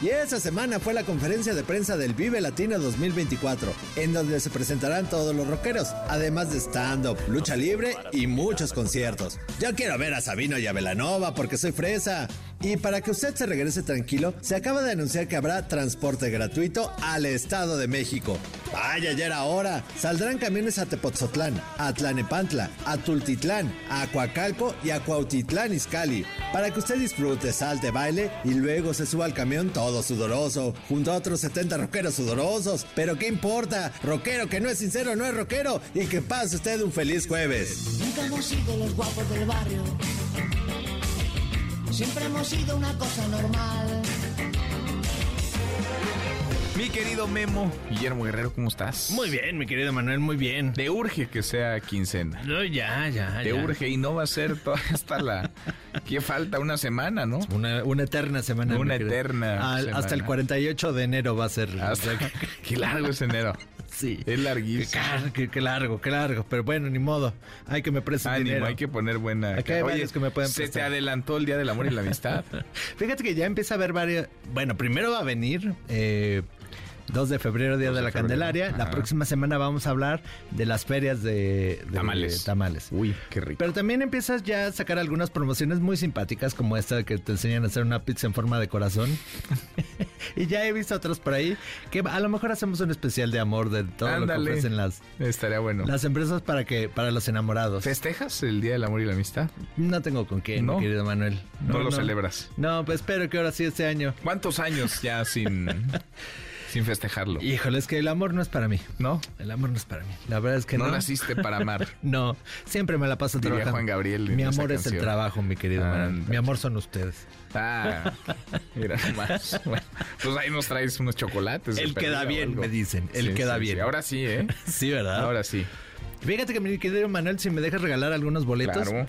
Y esa semana fue la conferencia de prensa del Vive Latino 2024, en donde se presentarán todos los rockeros, además de stand-up, lucha libre y muchos conciertos. Yo quiero ver a Sabino y a Velanova porque soy fresa. Y para que usted se regrese tranquilo, se acaba de anunciar que habrá transporte gratuito al Estado de México. Vaya, ya era hora. Saldrán camiones a Tepotzotlán, a Tlanepantla, a Tultitlán, a Coacalco y a Cuautitlán Izcalli. Para que usted disfrute, salte, baile y luego se suba al camión todo sudoroso, junto a otros 70 rockeros sudorosos. Pero ¿qué importa? Rockero que no es sincero no es rockero y que pase usted un feliz jueves. Siempre hemos sido una cosa normal. Mi querido Memo, Guillermo Guerrero, ¿cómo estás? Muy bien, mi querido Manuel, muy bien. Te urge que sea quincena. No, ya, ya. Te ya. urge y no va a ser toda (laughs) hasta la... ¿Qué falta? Una semana, ¿no? Una, una eterna semana. Una eterna Al- semana. Hasta el 48 de enero va a ser. Hasta- (laughs) Qué largo es enero. Sí. Es larguísimo. qué- qué largo, qué largo. Pero bueno, ni modo. Hay que me presten Ánimo, dinero. hay que poner buena... Hay Oye, que me pueden se te prestar. adelantó el Día del Amor y la Amistad. (laughs) Fíjate que ya empieza a haber varios. Bueno, primero va a venir. eh, 2 de febrero, Día 2 de de la febrero, Candelaria. La próxima semana vamos a hablar de las ferias de, de Tamales. tamales. Uy, qué rico. Pero también empiezas ya a sacar algunas promociones muy simpáticas, como esta que te enseñan a hacer una pizza en forma de corazón. (laughs) y ya he visto otros por ahí que a lo mejor hacemos un especial de amor de todo lo que ofrecen las, Estaría bueno. las empresas para que para los enamorados. ¿Festejas el Día del Amor y la Amistad? No tengo con quién, ¿No? mi querido Manuel. No, lo celebras. No, pues espero que ahora sí este año. ¿Cuántos años ya sin, (laughs) sin festejarlo? Híjole, es que el amor no es para mí. ¿No? El amor no es para mí. La verdad es que no. No naciste para amar. (laughs) No, siempre me la paso Diría trabajando. Juan Gabriel Mi amor es el trabajo, mi querido Ah. Mi amor son ustedes. Ah, mira nomás. (laughs) Bueno, pues ahí nos traes unos chocolates. de Él queda bien, me dicen. Sí, queda sí, bien. sí. Ahora sí, ¿eh? (laughs) Sí, ¿verdad? Ahora sí. Fíjate que mi querido Manuel, si me dejas regalar algunos boletos. Claro.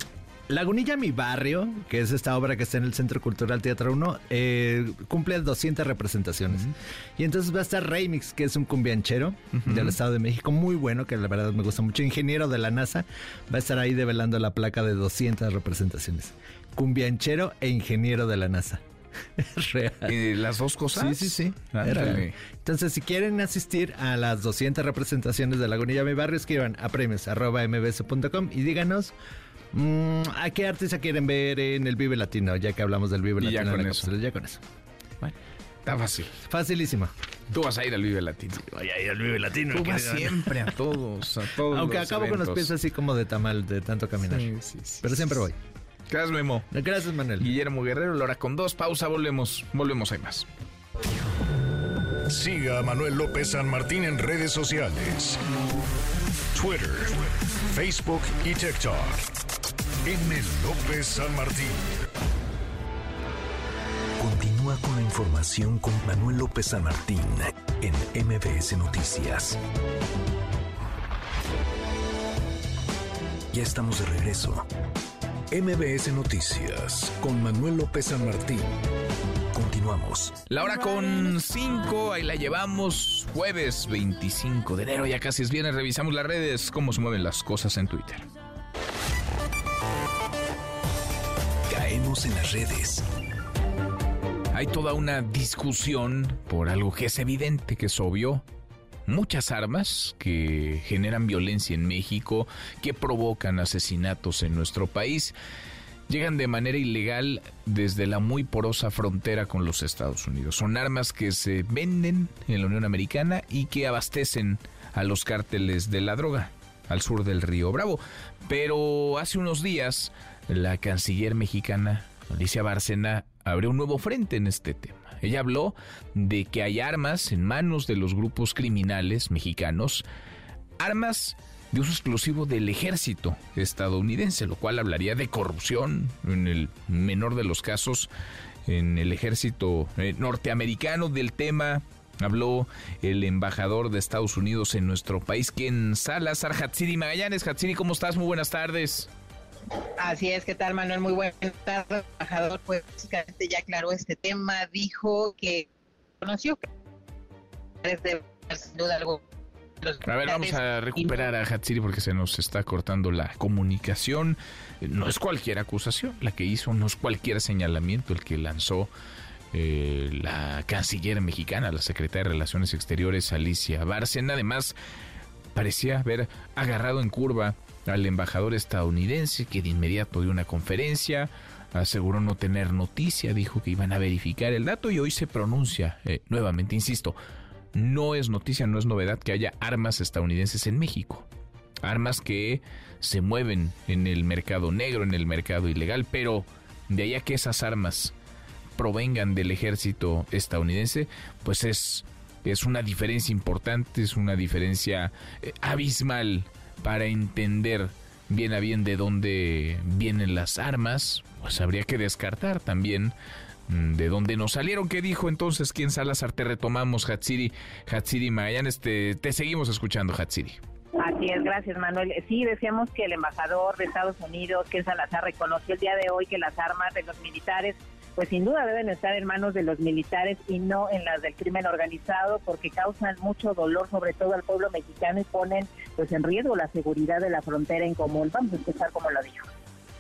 Lagunilla Mi Barrio, que es esta obra que está en el Centro Cultural Teatro 1, eh, cumple 200 representaciones. Y entonces va a estar Remix, que es un cumbianchero del Estado de México, muy bueno, que la verdad me gusta mucho. Ingeniero de la NASA, va a estar ahí develando la placa de 200 representaciones. Cumbianchero e ingeniero de la NASA. (laughs) Real. ¿Y las dos cosas? Sí, sí, sí. Es real. Entonces, si quieren asistir a las 200 representaciones de Lagunilla Mi Barrio, escriban a premios.mbs.com y díganos mm, a qué artista quieren ver en el Vive Latino, ya que hablamos del Vive Y Latino. ya en con la eso. Ya con eso. Está fácil. Facilísimo. Tú vas a ir al Vive Latino. Vaya, ir al Vive Latino. Tú vas siempre a todos, a (laughs) todos Aunque los acabo con los pies así como de tamal, de tanto caminar. Sí, sí, sí, Pero siempre voy. Gracias, Memo. Gracias, Manuel. Guillermo Guerrero, la hora con dos. Pausa, volvemos. Volvemos, hay más. Siga a Manuel López San Martín en redes sociales. Twitter, Facebook y TikTok. M. López San Martín. Continúa con la información con Manuel López San Martín en MBS Noticias. Ya estamos de regreso. MBS Noticias con Manuel López San Martín. Continuamos. La hora con 5, ahí la llevamos. Jueves 25 de enero, ya casi es viernes. Revisamos las redes, cómo se mueven las cosas en Twitter. En las redes. Hay toda una discusión por algo que es evidente, que es obvio. Muchas armas que generan violencia en México, que provocan asesinatos en nuestro país, llegan de manera ilegal desde la muy porosa frontera con los Estados Unidos. Son armas que se venden en la Unión Americana y que abastecen a los cárteles de la droga al sur del río Bravo. Pero hace unos días la canciller mexicana, Alicia Bárcena, abrió un nuevo frente en este tema. Ella habló de que hay armas en manos de los grupos criminales mexicanos, armas de uso exclusivo del ejército estadounidense, lo cual hablaría de corrupción en el menor de los casos en el ejército eh, norteamericano del tema. Habló el embajador de Estados Unidos en nuestro país, quien Salazar Hatsiri Magallanes. Hatsiri, ¿cómo estás? Muy buenas tardes. Así es, ¿qué tal Manuel? Muy buenas tardes. El embajador pues básicamente ya aclaró este tema, dijo que conoció que desde sin duda algo a ver, vamos a recuperar a Hatsiri porque se nos está cortando la comunicación. No es cualquier acusación la que hizo, no es cualquier señalamiento el que lanzó eh, la canciller mexicana, la secretaria de Relaciones Exteriores, Alicia Bárcena. Además, parecía haber agarrado en curva al embajador estadounidense que de inmediato dio una conferencia, aseguró no tener noticia, dijo que iban a verificar el dato y hoy se pronuncia eh, nuevamente, insisto, no es noticia, no es novedad que haya armas estadounidenses en México. Armas que se mueven en el mercado negro, en el mercado ilegal, pero de allá que esas armas provengan del ejército estadounidense, pues es, es una diferencia importante, es una diferencia eh, abismal para entender bien a bien de dónde vienen las armas, pues habría que descartar también Mm, de dónde nos salieron. ¿Qué dijo entonces quién Salazar? Te retomamos, Hatsiri, Hatsiri Magallanes. Te, te seguimos escuchando, Hatsiri. Así es, gracias Manuel. Sí, decíamos que el embajador de Estados Unidos, Ken Salazar, reconoció el día de hoy que las armas de los militares, pues sin duda deben estar en manos de los militares y no en las del crimen organizado, porque causan mucho dolor, sobre todo al pueblo mexicano, y ponen pues en riesgo la seguridad de la frontera en común. Vamos a escuchar cómo lo dijo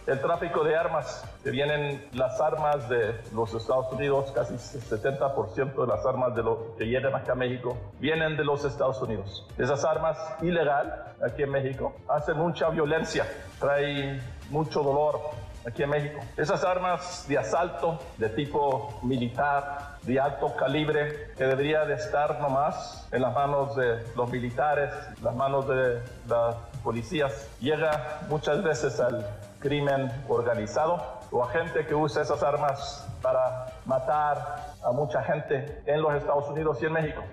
el tráfico de armas, que vienen las armas de los Estados Unidos, casi 70% de las armas de lo que llegan acá a México vienen de los Estados Unidos. Esas armas ilegal aquí en México hacen mucha violencia, traen mucho dolor aquí en México. Esas armas de asalto de tipo militar, de alto calibre, que debería de estar nomás en las manos de los militares, las manos de las policías, llega muchas veces al crimen organizado o a gente que usa esas armas para matar a mucha gente en los Estados Unidos y en México.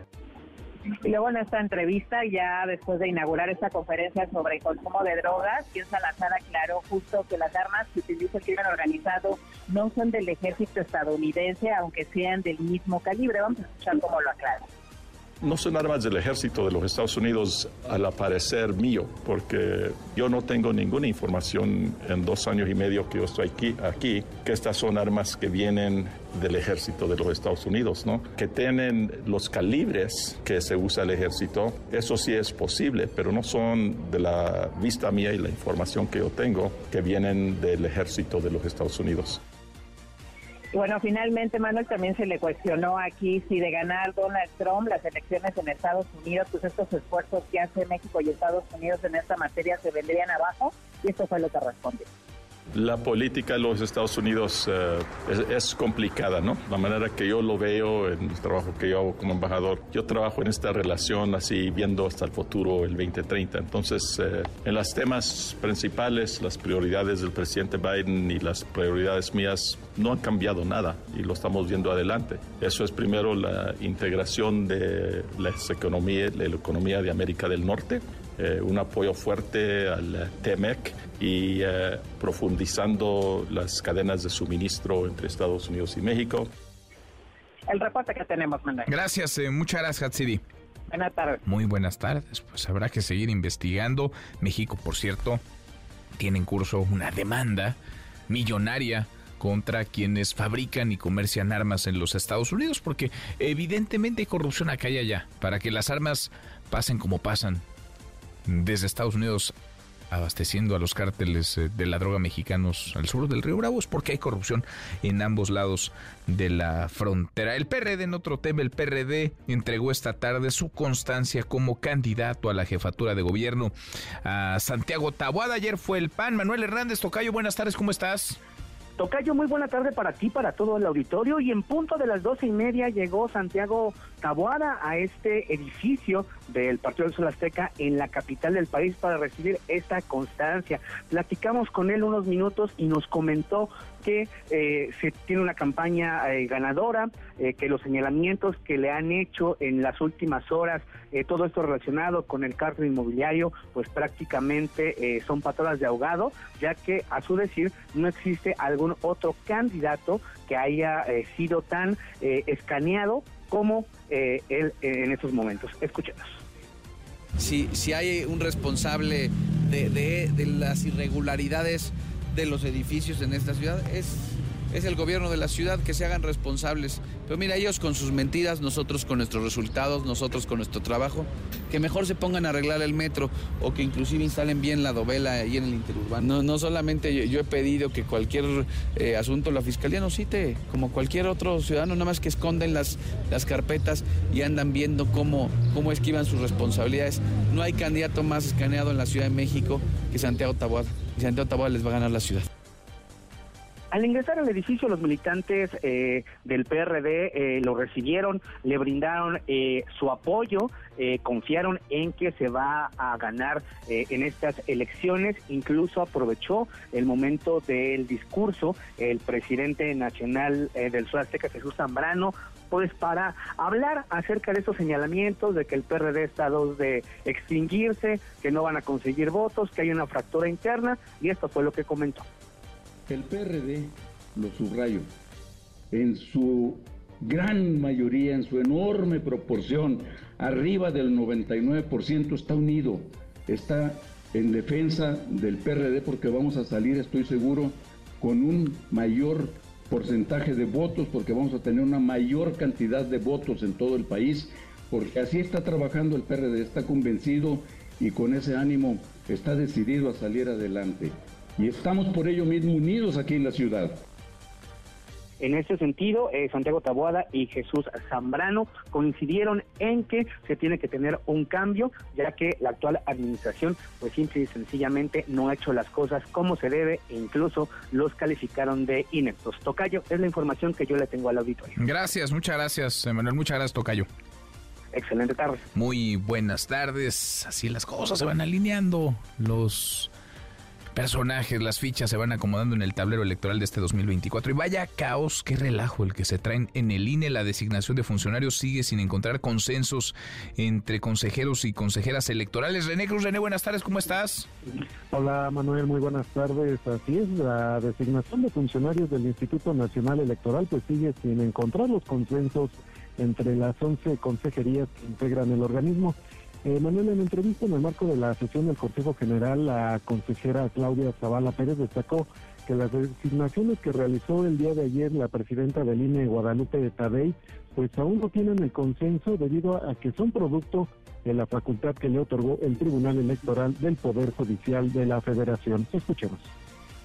Y luego en esta entrevista, ya después de inaugurar esta conferencia sobre el consumo de drogas, quien Salazar aclaró justo que las armas que utiliza el crimen organizado no son del ejército estadounidense, aunque sean del mismo calibre. Vamos a escuchar cómo lo aclara no son armas del ejército de los Estados Unidos al aparecer mío, porque yo no tengo ninguna información en dos años y medio que yo estoy aquí, aquí que estas son armas que vienen del ejército de los Estados Unidos, ¿no? Que tienen los calibres que se usa el ejército, eso sí es posible, pero no son de la vista mía y la información que yo tengo que vienen del ejército de los Estados Unidos. Bueno, finalmente, Manuel, también se le cuestionó aquí si de ganar Donald Trump las elecciones en Estados Unidos, pues estos esfuerzos que hace México y Estados Unidos en esta materia se vendrían abajo, y esto fue lo que respondió. La política de los Estados Unidos eh, es, complicada, ¿no? La manera que yo lo veo en el trabajo que yo hago como embajador, yo trabajo en esta relación así viendo hasta el futuro, el 2030. Entonces, eh, en los temas principales, las prioridades del presidente Biden y las prioridades mías no han cambiado nada y lo estamos viendo adelante. Eso es primero la integración de la economía, la economía de América del Norte, eh, un apoyo fuerte al TEMEC y eh, profundizando las cadenas de suministro entre Estados Unidos y México. El reporte que tenemos, Manuel. Gracias, eh, muchas gracias, Hatsidi. Buenas tardes. Muy buenas tardes. Pues habrá que seguir investigando. México, por cierto, tiene en curso una demanda millonaria contra quienes fabrican y comercian armas en los Estados Unidos, porque evidentemente hay corrupción acá y allá, para que las armas pasen como pasan desde Estados Unidos abasteciendo a los cárteles eh, de la droga mexicanos al sur del río Bravo es porque hay corrupción en ambos lados de la frontera. El PRD, en otro tema, el PRD entregó esta tarde su constancia como candidato a la jefatura de gobierno a Santiago Tabuada. Ayer fue el PAN. Manuel Hernández Tocayo, buenas tardes, ¿cómo estás? Tocayo, muy buena tarde para ti, para todo el auditorio. Y en punto de las doce y media llegó Santiago Taboada a este edificio del Partido del Sol Azteca en la capital del país para recibir esta constancia. Platicamos con él unos minutos y nos comentó que eh, se tiene una campaña eh, ganadora, eh, que los señalamientos que le han hecho en las últimas horas eh, todo esto relacionado con el cargo inmobiliario, pues prácticamente eh, son patadas de ahogado, ya que a su decir no existe algún otro candidato que haya sido tan escaneado como eh, él eh, en estos momentos. Escuchemos. si, si hay un responsable de, de- de las irregularidades de los edificios en esta ciudad, es, es el gobierno de la ciudad que se hagan responsables. Pero mira, ellos con sus mentiras, nosotros con nuestros resultados, nosotros con nuestro trabajo, que mejor se pongan a arreglar el metro o que inclusive instalen bien la dovela ahí en el interurbano. No, no solamente yo, he pedido que cualquier eh, asunto la fiscalía nos cite, como cualquier otro ciudadano, nada más que esconden las, las carpetas y andan viendo cómo, cómo esquivan sus responsabilidades. No hay candidato más escaneado en la Ciudad de México que Santiago Taboada. Y Santiago Taboada les va a ganar la ciudad. Al ingresar al edificio, los militantes eh, del PRD eh, lo recibieron, le brindaron eh, su apoyo, eh, confiaron en que se va a ganar eh, en estas elecciones. Incluso aprovechó el momento del discurso el presidente nacional eh, del Sur Azteca, Jesús Zambrano, pues para hablar acerca de estos señalamientos de que el PRD está a dos de extinguirse, que no van a conseguir votos, que hay una fractura interna, y esto fue lo que comentó. El PRD, lo subrayo, en su gran mayoría, en su enorme proporción, arriba del 99% está unido, está en defensa del PRD porque vamos a salir, estoy seguro, con un mayor porcentaje de votos, porque vamos a tener una mayor cantidad de votos en todo el país, porque así está trabajando el PRD, está convencido y con ese ánimo está decidido a salir adelante. Y estamos por ello mismo unidos aquí en la ciudad. En ese sentido, eh, Santiago Taboada y Jesús Zambrano coincidieron en que se tiene que tener un cambio, ya que la actual administración, pues simple y sencillamente no ha hecho las cosas como se debe e incluso los calificaron de ineptos. Tocayo, es la información que yo le tengo al auditorio. Gracias, muchas gracias, Manuel. Muchas gracias, Tocayo. Excelente tarde. Muy buenas tardes. Así las cosas se van alineando. Los personajes, las fichas se van acomodando en el tablero electoral de este 2024. Y vaya caos, qué relajo el que se traen en el INE. La designación de funcionarios sigue sin encontrar consensos entre consejeros y consejeras electorales. René Cruz, René, buenas tardes, ¿cómo estás? Hola Manuel, muy buenas tardes. Así es, la designación de funcionarios del Instituto Nacional Electoral pues sigue sin encontrar los consensos entre las 11 consejerías que integran el organismo. Eh, Manuel, en entrevista en el marco de la sesión del Consejo General, la consejera Claudia Zavala Pérez destacó que las designaciones que realizó el día de ayer la presidenta del INE, Guadalupe Tadei, pues aún no tienen el consenso debido a que son producto de la facultad que le otorgó el Tribunal Electoral del Poder Judicial de la Federación. Escuchemos.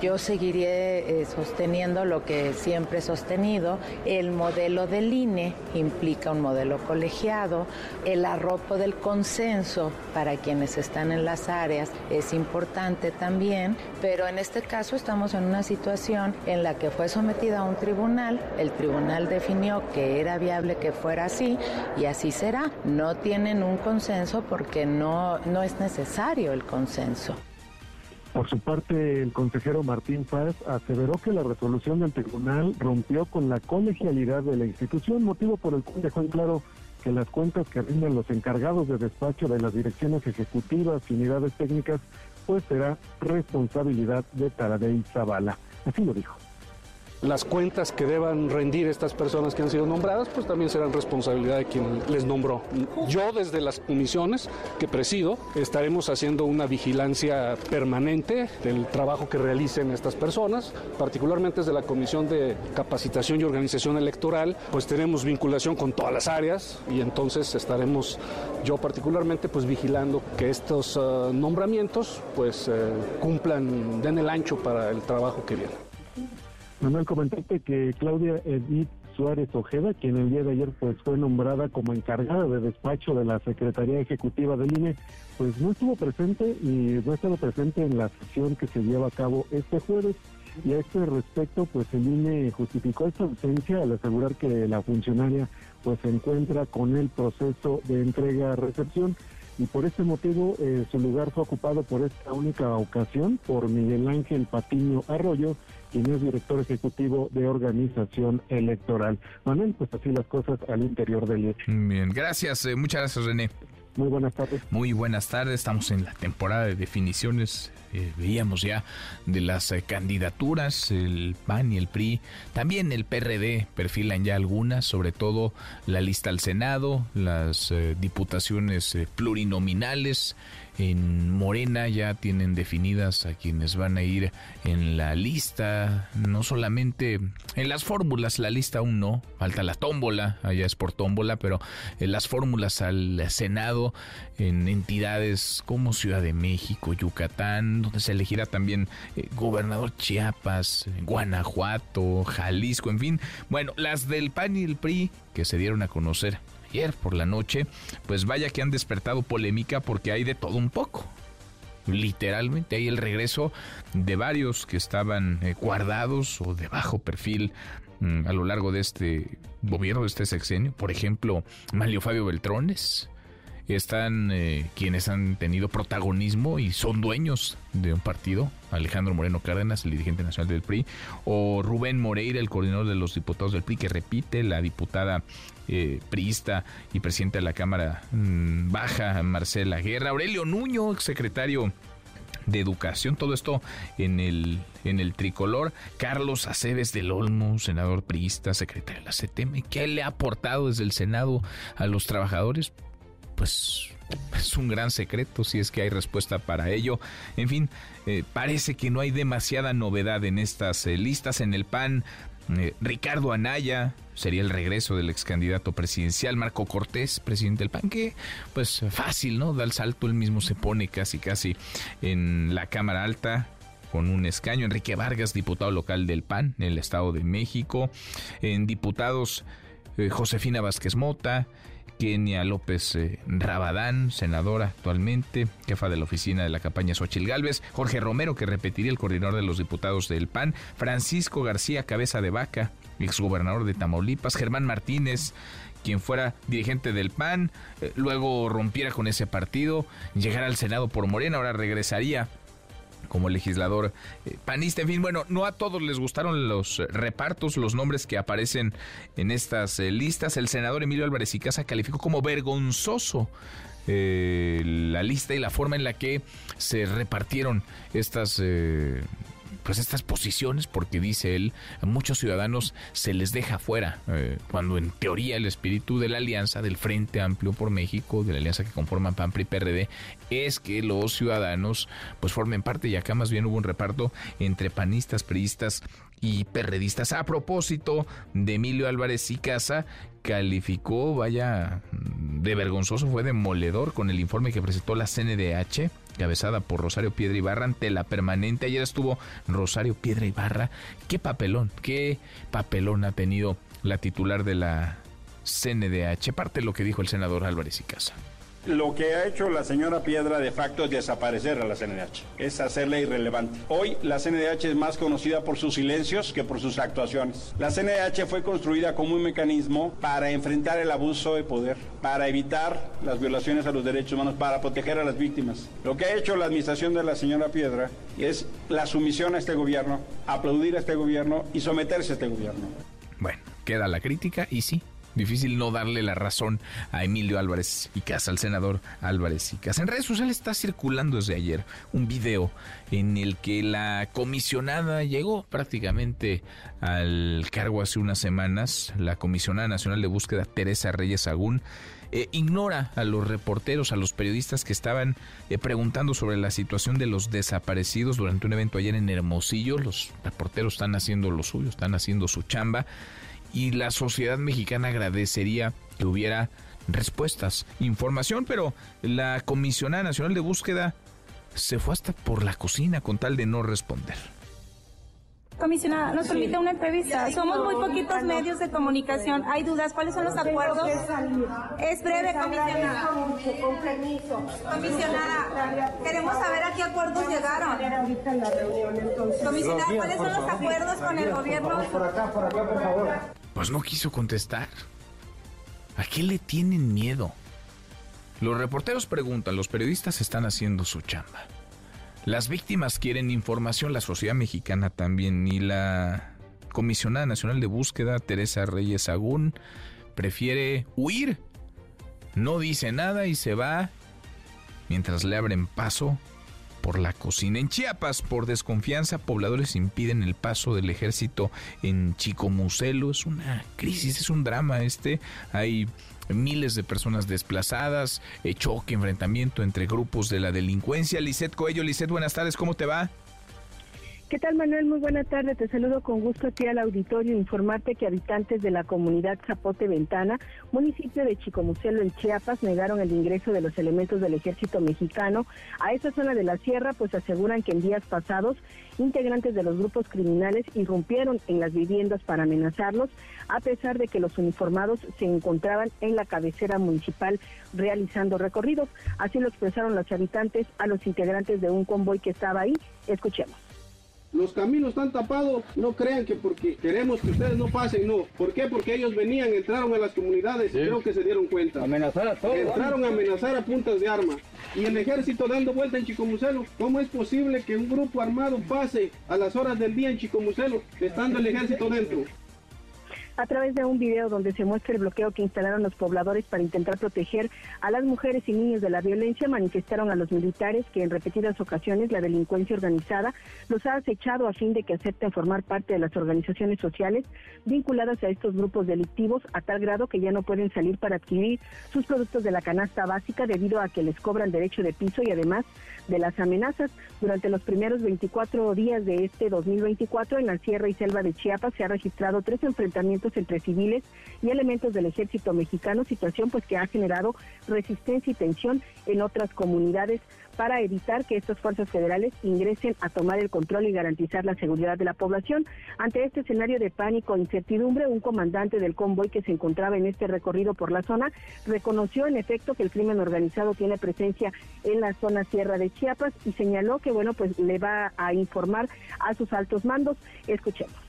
Yo seguiré eh, sosteniendo lo que siempre he sostenido. El modelo del INE implica un modelo colegiado. El arropo del consenso para quienes están en las áreas es importante también, pero en este caso estamos en una situación en la que fue sometida a un tribunal. El tribunal definió que era viable que fuera así y así será. No tienen un consenso porque no, no es necesario el consenso. Por su parte, el consejero Martín Paz aseveró que la resolución del tribunal rompió con la colegialidad de la institución, motivo por el cual dejó en claro que las cuentas que rinden los encargados de despacho de las direcciones ejecutivas y unidades técnicas, pues será responsabilidad de Taradei Zavala. Así lo dijo. Las cuentas que deban rendir estas personas que han sido nombradas, pues también serán responsabilidad de quien les nombró. Yo desde las comisiones que presido estaremos haciendo una vigilancia permanente del trabajo que realicen estas personas, particularmente desde la Comisión de Capacitación y Organización Electoral, pues tenemos vinculación con todas las áreas y entonces estaremos yo particularmente pues vigilando que estos uh, nombramientos pues eh, cumplan, den el ancho para el trabajo que viene. Manuel, comentarte que Claudia Edith Suárez Ojeda, quien el día de ayer pues fue nombrada como encargada de despacho de la Secretaría Ejecutiva del INE, pues no estuvo presente y no estaba presente en la sesión que se lleva a cabo este jueves. Y a este respecto, pues el INE justificó esta ausencia al asegurar que la funcionaria pues se encuentra con el proceso de entrega-recepción y por este motivo eh, su lugar fue ocupado por esta única ocasión por Miguel Ángel Patiño Arroyo, quien es director ejecutivo de organización electoral. Manuel, pues así las cosas al interior del hecho. Bien, gracias, eh, muchas gracias René. Muy buenas tardes. Muy buenas tardes, estamos en la temporada de definiciones. Eh, veíamos ya de las eh, candidaturas, el PAN y el PRI, también el PRD perfilan ya algunas, sobre todo la lista al Senado, las eh, diputaciones plurinominales, en Morena ya tienen definidas a quienes van a ir en la lista, no solamente en las fórmulas, la lista aún no, falta la tómbola, allá es por tómbola, pero en las fórmulas al Senado, en entidades como Ciudad de México, Yucatán, donde se elegirá también eh, gobernador Chiapas, Guanajuato, Jalisco, en fin, bueno, las del PAN y el PRI que se dieron a conocer ayer por la noche, pues vaya que han despertado polémica porque hay de todo un poco. Literalmente hay el regreso de varios que estaban eh, guardados o de bajo perfil mm, a lo largo de este gobierno, de este sexenio. Por ejemplo, Manlio Fabio Beltrones, están eh, quienes han tenido protagonismo y son dueños de un partido, Alejandro Moreno Cárdenas, el dirigente nacional del PRI, o Rubén Moreira, el coordinador de los diputados del PRI, que repite, la diputada eh, priista y presidente de la Cámara mm, Baja, Marcela Guerra, Aurelio Nuño, exsecretario de Educación, todo esto en el, en el tricolor. Carlos Aceves del Olmo, senador priista, secretario de la CTM, ¿qué le ha aportado desde el Senado a los trabajadores? Pues es un gran secreto si es que hay respuesta para ello. En fin, eh, parece que no hay demasiada novedad en estas eh, listas. En el PAN, eh, Ricardo Anaya sería el regreso del ex candidato presidencial. Marco Cortés, presidente del PAN, que pues fácil, ¿no? Da el salto, él mismo se pone casi casi en la Cámara Alta con un escaño. Enrique Vargas, diputado local del PAN en el Estado de México. En diputados, Josefina Vázquez Mota. Kenia López eh, Rabadán, senadora actualmente, jefa de la oficina de la campaña Xochil Gálvez, Jorge Romero, que repetiría el coordinador de los diputados del PAN, Francisco García Cabeza de Vaca, exgobernador de Tamaulipas, Germán Martínez, quien fuera dirigente del PAN, eh, luego rompiera con ese partido, llegara al Senado por Morena, ahora regresaría como legislador eh, panista. En fin, bueno, no a todos les gustaron los repartos, los nombres que aparecen en estas eh, listas. El senador Emilio Álvarez y Casa calificó como vergonzoso eh, la lista y la forma en la que se repartieron estas pues estas posiciones porque dice él a muchos ciudadanos se les deja fuera eh, cuando en teoría el espíritu de la alianza del Frente Amplio por México de la alianza que conforman PAN y PRD es que los ciudadanos pues formen parte y acá más bien hubo un reparto entre panistas, priistas y perredistas. A propósito de Emilio Álvarez y Casa, calificó, vaya, de vergonzoso, fue demoledor con el informe que presentó la CNDH, cabezada por Rosario Piedra Ibarra ante la permanente. Ayer estuvo Rosario Piedra Ibarra. Qué papelón, qué papelón ha tenido la titular de la CNDH. Parte lo que dijo el senador Álvarez y Casa. Lo que ha hecho la señora Piedra de facto es desaparecer a la CNDH, es hacerla irrelevante. Hoy la CNDH es más conocida por sus silencios que por sus actuaciones. La CNDH fue construida como un mecanismo para enfrentar el abuso de poder, para evitar las violaciones a los derechos humanos, para proteger a las víctimas. Lo que ha hecho la administración de la señora Piedra es la sumisión a este gobierno, aplaudir a este gobierno y someterse a este gobierno. Bueno, queda la crítica y sí, difícil no darle la razón a Emilio Álvarez y Casa, al senador Álvarez y Casa. En redes sociales está circulando desde ayer un video en el que la comisionada llegó prácticamente al cargo hace unas semanas, la comisionada nacional de búsqueda Teresa Reyes Agún. Eh, ignora a los reporteros, a los periodistas que estaban eh, preguntando sobre la situación de los desaparecidos durante un evento ayer en Hermosillo. Los reporteros están haciendo lo suyo, están haciendo su chamba y la sociedad mexicana agradecería que hubiera respuestas, información, pero la Comisionada Nacional de Búsqueda se fue hasta por la cocina con tal de no responder. Comisionada, nos permite una entrevista. Somos muy poquitos medios de comunicación. Hay dudas. ¿Cuáles son los acuerdos? Es breve, comisionada. Comisionada, queremos saber a qué acuerdos llegaron. Comisionada, ¿cuáles son los acuerdos con el gobierno? Por acá, por acá, por favor. Pues no quiso contestar. ¿A qué le tienen miedo? Los reporteros preguntan, los periodistas están haciendo su chamba. Las víctimas quieren información, la sociedad mexicana también, y la comisionada nacional de búsqueda, Teresa Reyes Agún, prefiere huir no dice nada y se va mientras le abren paso por la cocina. En Chiapas, por desconfianza, pobladores impiden el paso del ejército en Chicomucelo. Es una crisis, es un drama este. Hay miles de personas desplazadas, eh, choque, enfrentamiento entre grupos de la delincuencia. Lisette Coello, Lisette, buenas tardes, ¿cómo te va? ¿Qué tal, Manuel? Muy buena tarde. Te saludo con gusto aquí al auditorio. Informarte que habitantes de la comunidad Zapote Ventana, municipio de Chicomucelo, en Chiapas, negaron el ingreso de los elementos del ejército mexicano a esa zona de la sierra, pues aseguran que en días pasados integrantes de los grupos criminales irrumpieron en las viviendas para amenazarlos, a pesar de que los uniformados se encontraban en la cabecera municipal realizando recorridos. Así lo expresaron los habitantes a los integrantes de un convoy que estaba ahí. Escuchemos. Los caminos están tapados, no crean que porque queremos que ustedes no pasen, no. ¿Por qué? Porque ellos venían, entraron a las comunidades y creo que se dieron cuenta. Amenazar a todos. Entraron a amenazar a puntas de armas. Y el ejército dando vuelta en Chicomucelo. ¿Cómo es posible que un grupo armado pase a las horas del día en Chicomucelo, estando el ejército dentro? A través de un video donde se muestra el bloqueo que instalaron los pobladores para intentar proteger a las mujeres y niños de la violencia, manifestaron a los militares que en repetidas ocasiones la delincuencia organizada los ha acechado a fin de que acepten formar parte de las organizaciones sociales vinculadas a estos grupos delictivos a tal grado que ya no pueden salir para adquirir sus productos de la canasta básica debido a que les cobran derecho de piso y además de las amenazas. Durante los primeros 24 días de este 2024 en la Sierra y Selva de Chiapas se ha registrado tres enfrentamientos entre civiles y elementos del ejército mexicano, situación pues que ha generado resistencia y tensión en otras comunidades para evitar que estas fuerzas federales ingresen a tomar el control y garantizar la seguridad de la población. Ante este escenario de pánico e incertidumbre, un comandante del convoy que se encontraba en este recorrido por la zona reconoció en efecto que el crimen organizado tiene presencia en la zona sierra de Chiapas y señaló que bueno, pues le va a informar a sus altos mandos. Escuchemos.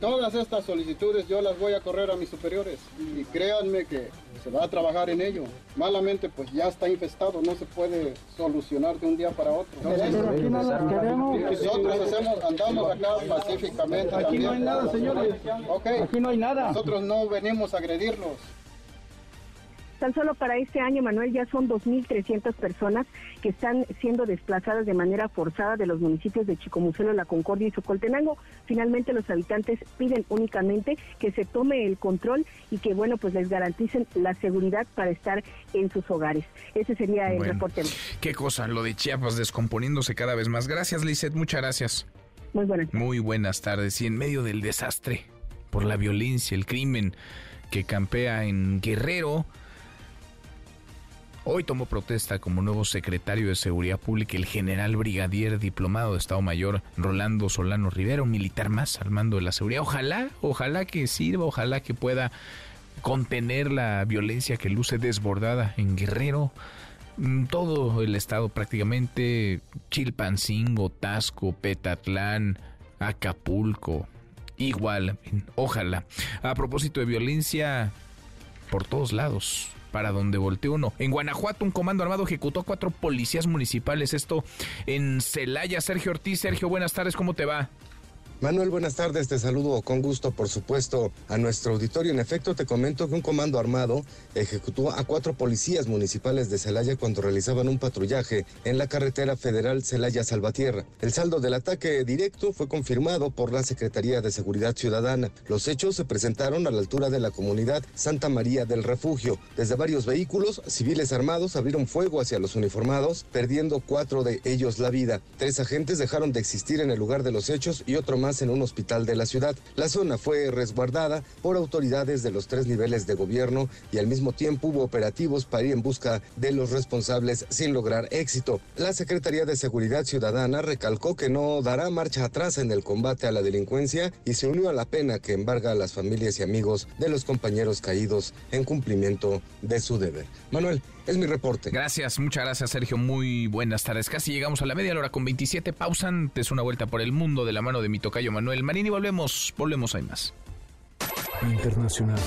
Todas estas solicitudes yo las voy a correr a mis superiores y créanme que se va a trabajar en ello. Malamente pues ya está infestado, no se puede solucionar de un día para otro. Nosotros hacemos, andamos acá pacíficamente. Aquí no hay nada, señores. Aquí no hay nada. Nosotros no venimos a agredirlos. Tan solo para este año, Manuel, ya son 2.300 personas que están siendo desplazadas de manera forzada de los municipios de Chicomucelo, La Concordia y Socoltenango. Finalmente, los habitantes piden únicamente que se tome el control y que, bueno, pues les garanticen la seguridad para estar en sus hogares. Ese sería el reporte. Qué cosa, lo de Chiapas descomponiéndose cada vez más. Gracias, Lizeth, muchas gracias. Muy buenas. Muy buenas tardes. Y en medio del desastre, por la violencia, el crimen que campea en Guerrero, Hoy tomó protesta como nuevo secretario de Seguridad Pública el general brigadier diplomado de Estado Mayor Rolando Solano Rivera, un militar más al mando de la seguridad. Ojalá, ojalá que sirva, ojalá que pueda contener la violencia que luce desbordada en Guerrero. Mm, todo el estado prácticamente, Chilpancingo, Tasco, Petatlán, Acapulco, igual, ojalá. A propósito de violencia, por todos lados, para donde volteó uno. En Guanajuato, un comando armado ejecutó a cuatro policías municipales. Esto en Celaya. Sergio Ortiz. Sergio, buenas tardes, ¿cómo te va? Manuel, buenas tardes. Te saludo con gusto, por supuesto, a nuestro auditorio. En efecto, te comento que un comando armado ejecutó a cuatro policías municipales de Celaya cuando realizaban un patrullaje en la carretera federal Celaya-Salvatierra. El saldo del ataque directo fue confirmado por la Secretaría de Seguridad Ciudadana. Los hechos se presentaron a la altura de la comunidad Santa María del Refugio. Desde varios vehículos, civiles armados abrieron fuego hacia los uniformados, perdiendo cuatro de ellos la vida. Tres agentes dejaron de existir en el lugar de los hechos y otro más en un hospital de la ciudad. La zona fue resguardada por autoridades de los tres niveles de gobierno y al mismo tiempo hubo operativos para ir en busca de los responsables sin lograr éxito. La Secretaría de Seguridad Ciudadana recalcó que no dará marcha atrás en el combate a la delincuencia y se unió a la pena que embarga a las familias y amigos de los compañeros caídos en cumplimiento de su deber. Manuel, es mi reporte. Gracias, muchas gracias Sergio. Muy buenas tardes. Casi llegamos a la media hora con 27. Pausan. Es una vuelta por el mundo de la mano de mi tocayo Manuel Marín y volvemos, volvemos, hay más. Internacional.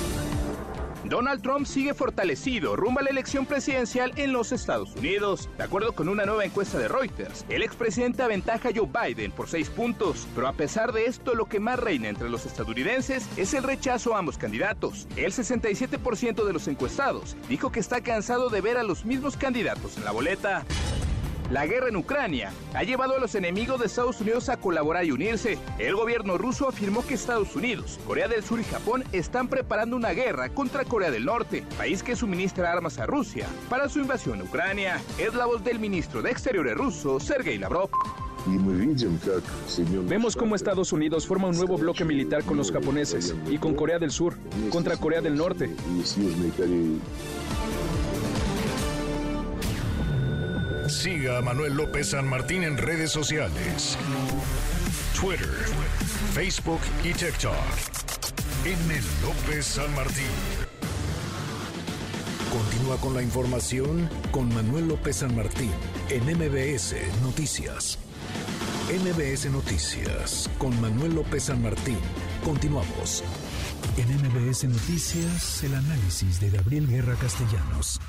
Donald Trump sigue fortalecido rumbo a la elección presidencial en los Estados Unidos. De acuerdo con una nueva encuesta de Reuters, el expresidente aventaja a Joe Biden por seis puntos, pero a pesar de esto, lo que más reina entre los estadounidenses es el rechazo a ambos candidatos. El 67% de los encuestados dijo que está cansado de ver a los mismos candidatos en la boleta. La guerra en Ucrania ha llevado a los enemigos de Estados Unidos a colaborar y unirse. El gobierno ruso afirmó que Estados Unidos, Corea del Sur y Japón están preparando una guerra contra Corea del Norte, país que suministra armas a Rusia para su invasión a Ucrania. Es la voz del ministro de Exteriores ruso, Sergei Lavrov. Vemos cómo Estados Unidos forma un nuevo bloque militar con los japoneses y con Corea del Sur contra Corea del Norte. Siga a Manuel López San Martín en redes sociales. Twitter, Facebook y TikTok. M. López San Martín. Continúa con la información con Manuel López San Martín en MBS Noticias. MBS Noticias con Manuel López San Martín. Continuamos. En MBS Noticias, el análisis de Gabriel Guerra Castellanos.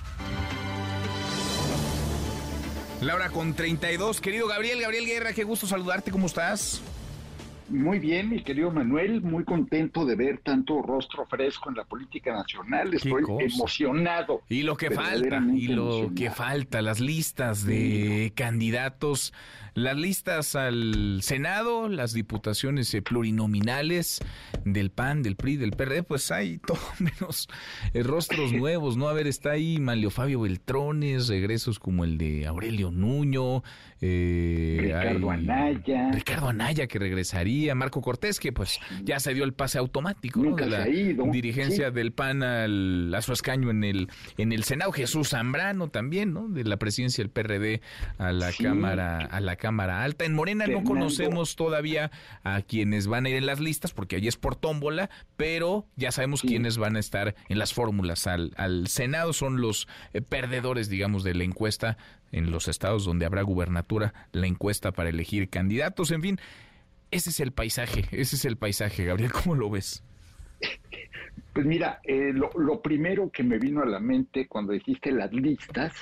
Laura con 32. Querido Gabriel, Gabriel Guerra, qué gusto saludarte. ¿Cómo estás? Muy bien, mi querido Manuel, muy contento de ver tanto rostro fresco en la política nacional. Estoy emocionado. Y lo que falta, y lo que falta, las listas de candidatos las listas al Senado, las diputaciones eh, plurinominales del PAN, del PRI, del PRD, pues hay (laughs) todo menos eh, rostros (laughs) nuevos, ¿no? A ver, está ahí Manlio Fabio Beltrones, regresos como el de Aurelio Nuño, eh, Ricardo Anaya. Ricardo Anaya que regresaría, Marco Cortés que pues ya se dio el pase automático ¿no? de la dirigencia del PAN al, a su escaño en el, en el Senado, Jesús Zambrano también, ¿no? De la presidencia del PRD a la Cámara, a la Cámara Alta. En Morena no conocemos todavía a quienes van a ir en las listas, porque ahí es por tómbola, pero ya sabemos quiénes van a estar en las fórmulas al, al Senado. Son los eh, perdedores, digamos, de la encuesta en los estados donde habrá gubernatura, la encuesta para elegir candidatos. En fin, ese es el paisaje, ese es el paisaje. Gabriel, ¿cómo lo ves? Pues mira, eh, lo, lo primero que me vino a la mente cuando dijiste las listas,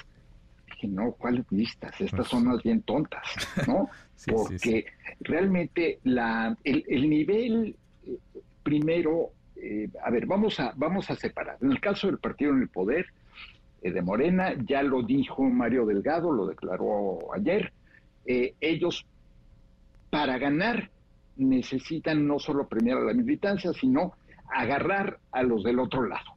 no, ¿cuáles listas? Estas son más bien tontas, ¿no? (laughs) Porque realmente la, el, nivel eh, primero, eh, a ver, vamos a, vamos a separar. En el caso del partido en el poder eh, de Morena, ya lo dijo Mario Delgado, lo declaró ayer, ellos para ganar necesitan no solo premiar a la militancia, sino agarrar a los del otro lado.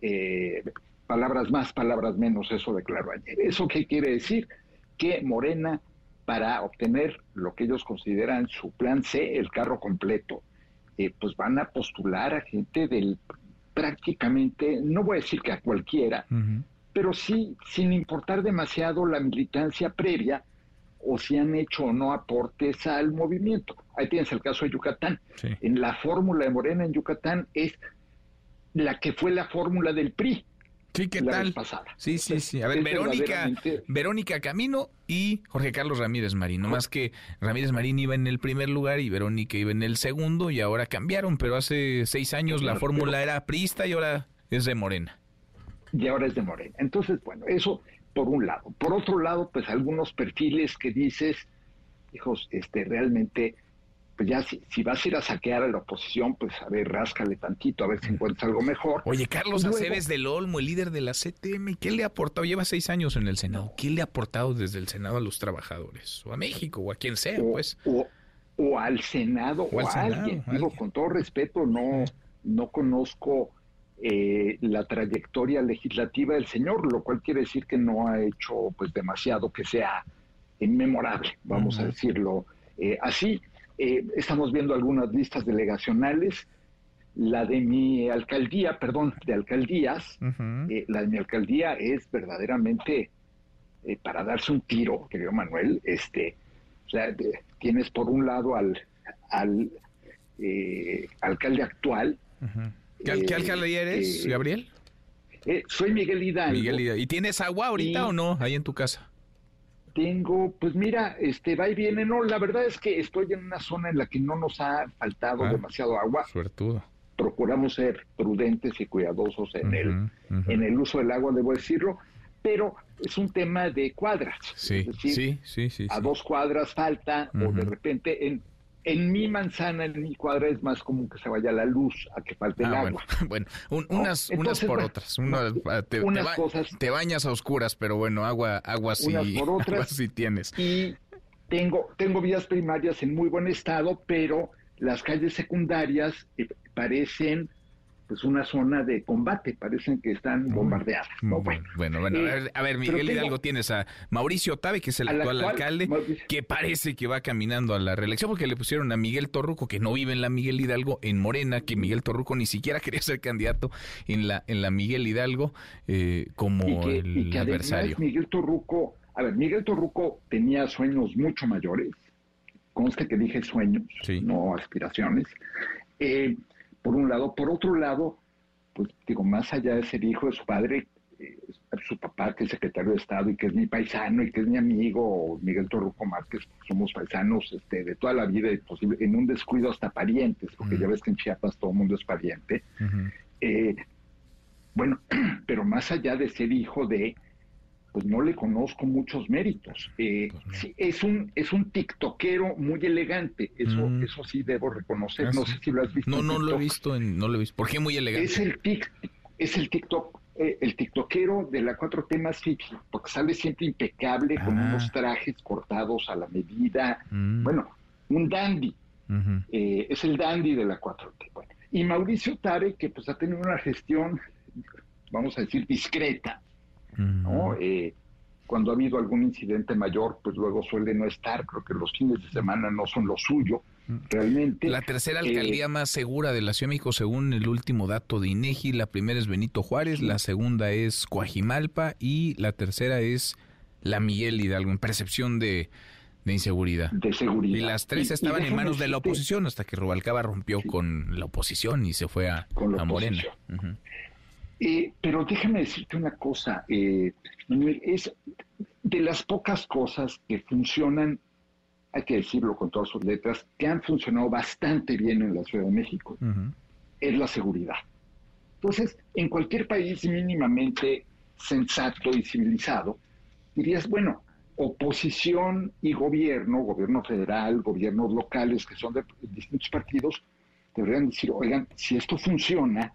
Eh, palabras más, palabras menos, eso declaró ayer. ¿Eso qué quiere decir? Que Morena, para obtener lo que ellos consideran su plan C, el carro completo, eh, pues van a postular a gente del prácticamente, no voy a decir que a cualquiera, pero sí sin importar demasiado la militancia previa o si han hecho o no aportes al movimiento. Ahí tienes el caso de Yucatán. En la fórmula de Morena en Yucatán es la que fue la fórmula del PRI Sí, ¿qué tal? Sí, sí, sí. A ver, Verónica, Verónica Camino y Jorge Carlos Ramírez Marín. No más que Ramírez Marín iba en el primer lugar y Verónica iba en el segundo y ahora cambiaron, pero hace seis años la fórmula era priista y ahora es de Morena. Y ahora es de Morena. Entonces, bueno, eso por un lado. Por otro lado, pues algunos perfiles que dices, hijos, este, realmente pues ya si, si, vas a ir a saquear a la oposición, pues a ver, ráscale tantito, a ver si encuentras algo mejor. Oye, Carlos Aceves del Olmo, el líder de la CTM, ¿qué le ha aportado? Lleva seis años en el Senado. ¿Qué le ha aportado desde el Senado a los trabajadores? O a México, o a quien sea, pues. O, al Senado, o, a alguien. Digo, con todo respeto, no, no conozco eh, la trayectoria legislativa del señor, lo cual quiere decir que no ha hecho pues demasiado que sea inmemorable, vamos a decirlo eh, así. Eh, estamos viendo algunas listas delegacionales. La de mi alcaldía, perdón, de alcaldías, eh, la de mi alcaldía es verdaderamente eh, para darse un tiro, querido Manuel. Este, o sea, tienes por un lado al, al alcalde actual. ¿Qué, alcalde eres, Gabriel? soy Miguel Hidalgo. Miguel Hidalgo. ¿Y tienes agua ahorita o no ahí en tu casa? Tengo, pues mira, este va y viene. No, la verdad es que estoy en una zona en la que no nos ha faltado ah. demasiado agua. Suertudo. procuramos ser prudentes y cuidadosos en, el, en el uso del agua, debo decirlo, pero es un tema de cuadras. Sí, sí, sí, sí, A dos cuadras falta, o de repente en, en mi manzana, en mi cuadra, es más común que se vaya la luz a que falte el Ah, agua. Bueno, (laughs) bueno, un- unas, unas por otras. Unas, ah, te, unas te ba- cosas- te bañas a oscuras, pero bueno, agua, agua sí, Unas por (laughs) otras. agua sí tienes. Y tengo, tengo vías primarias en muy buen estado, pero las calles secundarias eh, parecen pues una zona de combate, parecen que están bombardeadas. ¿no? Bueno, Bueno, bueno, a Eh, ver, a ver, Miguel tengo- Hidalgo, tienes a Mauricio Tabe, que es el Al actual, actual, alcalde, Mauricio. que parece que va caminando a la reelección, porque le pusieron a Miguel Torruco, que no vive en la Miguel Hidalgo, en Morena, que Miguel Torruco ni siquiera (laughs) quería ser candidato en la, en la Miguel Hidalgo eh, como y que, el y que además adversario. Miguel Torruco, a ver, Miguel Torruco tenía sueños mucho mayores, conste que dije sueños, no aspiraciones, eh, por un lado. Por otro lado, pues digo, más allá de ser hijo de su padre, eh, su papá, que es secretario de Estado y que es mi paisano y que es mi amigo, Miguel Torruco Márquez, somos paisanos este, de toda la vida y posible, en un descuido hasta parientes, porque ya ves que en Chiapas todo el mundo es pariente. Eh, bueno, (clears throat) pero más allá de ser hijo de, pues no le conozco muchos méritos. Eh, Pues sí, es un es un tiktokero muy elegante, eso Mm. eso sí debo reconocer. Ah, no sí. sé si lo has visto. No, no lo he visto, en- no lo he visto. ¿Por qué muy elegante? Es el tic, es el TikTok, eh, el tiktokero de la 4T más porque sale siempre impecable con Ah. unos trajes cortados a la medida. Mm. Bueno, un dandy. Eh, es el dandy de la 4T. Bueno, y Mauricio Tabe, que pues ha tenido una gestión, vamos a decir, discreta, ¿no? Eh, cuando ha habido algún incidente mayor, pues luego suele no estar, creo que los fines de semana no son lo suyo, realmente. La tercera Eh, alcaldía más segura de la Ciudad de México, según el último dato de INEGI, la primera es Benito Juárez, la segunda es Coajimalpa y la tercera es la Miguel Hidalgo, en percepción de, de inseguridad. De seguridad. Y las tres estaban en manos de la oposición hasta que Rubalcaba rompió con la oposición y se fue a, Con la a Morena. Eh, pero déjame decirte una cosa, eh, Manuel, es de las pocas cosas que funcionan, hay que decirlo con todas sus letras, que han funcionado bastante bien en la Ciudad de México, es la seguridad. Entonces, en cualquier país mínimamente sensato y civilizado, dirías, bueno, oposición y gobierno, gobierno federal, gobiernos locales que son de distintos partidos, deberían decir, oigan, si esto funciona,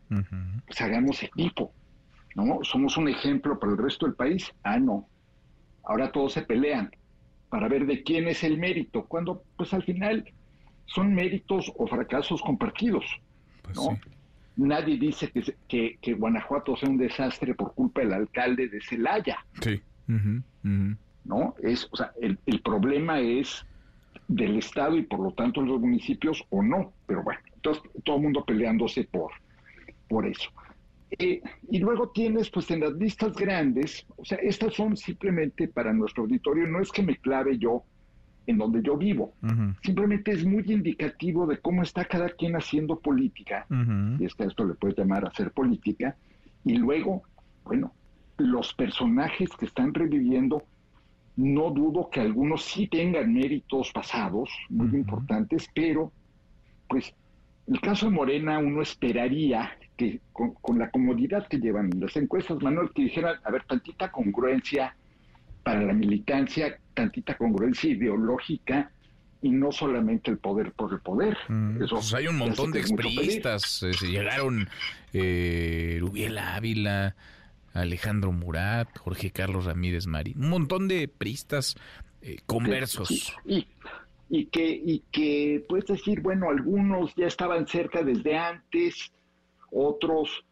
pues hagamos equipo, ¿no? Somos un ejemplo para el resto del país. Ah, no. Ahora todos se pelean para ver de quién es el mérito, cuando pues al final son méritos o fracasos compartidos, ¿no? Nadie dice que, que, que Guanajuato sea un desastre por culpa del alcalde de Celaya, Sí. ¿no? Es, o sea, el, el problema es del Estado y por lo tanto los municipios o no, pero bueno, entonces todo el mundo peleándose por, por eso. Eh, y luego tienes, pues en las listas grandes, o sea, estas son simplemente para nuestro auditorio, no es que me clave yo en donde yo vivo, simplemente es muy indicativo de cómo está cada quien haciendo política, y es que esto le puedes llamar hacer política, y luego, bueno, los personajes que están reviviendo, no dudo que algunos sí tengan méritos pasados muy importantes, pero pues el caso de Morena uno esperaría que con, con la comodidad que llevan las encuestas, Manuel, que dijeran, a ver, tantita congruencia para la militancia, tantita congruencia ideológica y no solamente el poder por el poder. Eso Pues hay un montón de expriistas. eh, se llegaron eh, Rubiel Ávila, Alejandro Murat, Jorge Carlos Ramírez Marín. Un montón de priistas eh, conversos. Sí, y, y que, y que puedes decir, bueno, algunos ya estaban cerca desde antes, otros,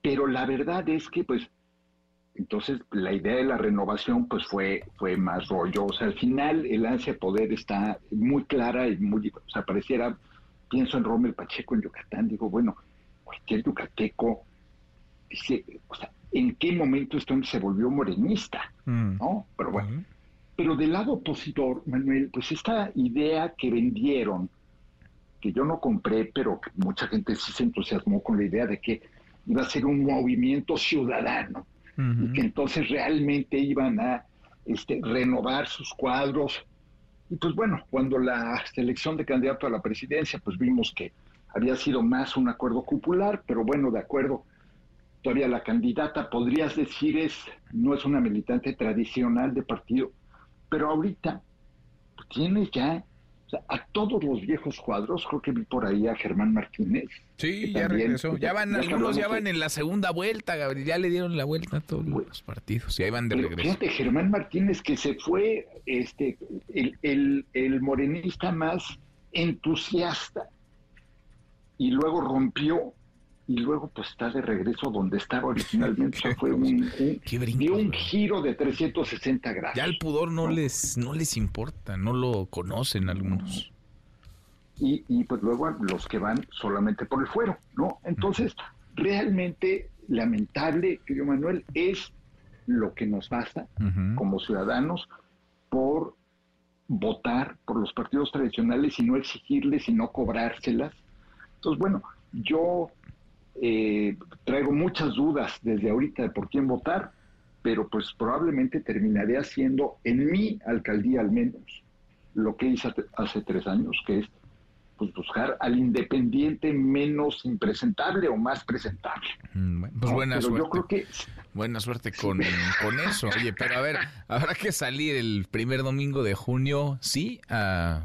pero la verdad es que, pues, entonces la idea de la renovación, pues, fue, fue más rollo. O sea, al final el ansia de poder está muy clara y muy, o sea, pareciera, pienso en Rommel Pacheco en Yucatán, digo, bueno, cualquier yucateco dice, o sea, ¿en qué momento esto se volvió morenista? ¿No? Pero bueno. Pero del lado opositor, Manuel, pues esta idea que vendieron, que yo no compré, pero que mucha gente sí se entusiasmó con la idea de que iba a ser un movimiento ciudadano y que entonces realmente iban a este, renovar sus cuadros. Y pues bueno, cuando la selección de candidato a la presidencia, pues vimos que había sido más un acuerdo popular, pero bueno, de acuerdo. Todavía la candidata, podrías decir, es no es una militante tradicional de partido, pero ahorita pues, tiene ya a todos los viejos cuadros, creo que vi por ahí a Germán Martínez. Sí, ya regresó. Ya van, algunos ya van en la segunda vuelta, Gabriel. Ya le dieron la vuelta a todos los partidos. Y ahí van de regreso. Fíjate, Germán Martínez, que se fue este el, el, el morenista más entusiasta y luego rompió y luego pues está de regreso donde estaba originalmente. (laughs) fue un, un, un giro de 360 grados. Ya el pudor no, les no les importa, no lo conocen algunos. Y, y pues luego los que van solamente por el fuero, ¿no? Entonces, realmente lamentable, querido Manuel, es lo que nos basta como ciudadanos por votar por los partidos tradicionales y no exigirles y no cobrárselas. Entonces, bueno, yo eh, traigo muchas dudas desde ahorita de por quién votar, pero pues probablemente terminaré haciendo en mi alcaldía al menos lo que hice hace tres años, que es pues buscar al independiente menos impresentable o más presentable. Pues buena suerte. Buena suerte con, con eso. Oye, pero a ver, habrá que salir el primer domingo de junio, ¿sí? A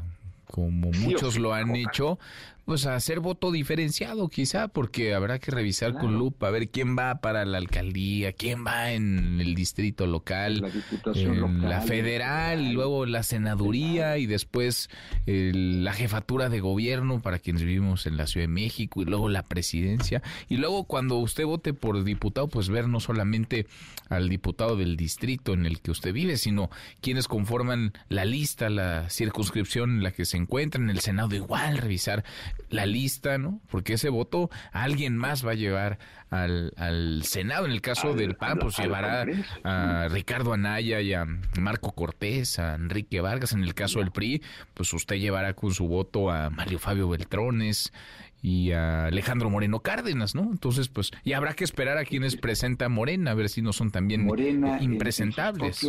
como muchos lo han hecho, pues a hacer voto diferenciado quizá, porque habrá que revisar con lupa a ver quién va para la alcaldía, quién va en el distrito local, la, la federal, y luego la senaduría y después la jefatura de gobierno para quienes vivimos en la Ciudad de México y luego la presidencia. Y luego cuando usted vote por diputado, pues ver no solamente al diputado del distrito en el que usted vive, sino quienes conforman la lista, la circunscripción en la que se encuentra, en el Senado igual, revisar la lista, ¿no? Porque ese voto alguien más va a llevar al, al Senado. En el caso del PAN, pues llevará a Ricardo Anaya y a Marco Cortés, a Enrique Vargas. En el caso del PRI, pues usted llevará con su voto a Mario Fabio Beltrones y a Alejandro Moreno Cárdenas, ¿no? Entonces, pues, y habrá que esperar a quienes presenta Morena, a ver si no son también Morena, impresentables.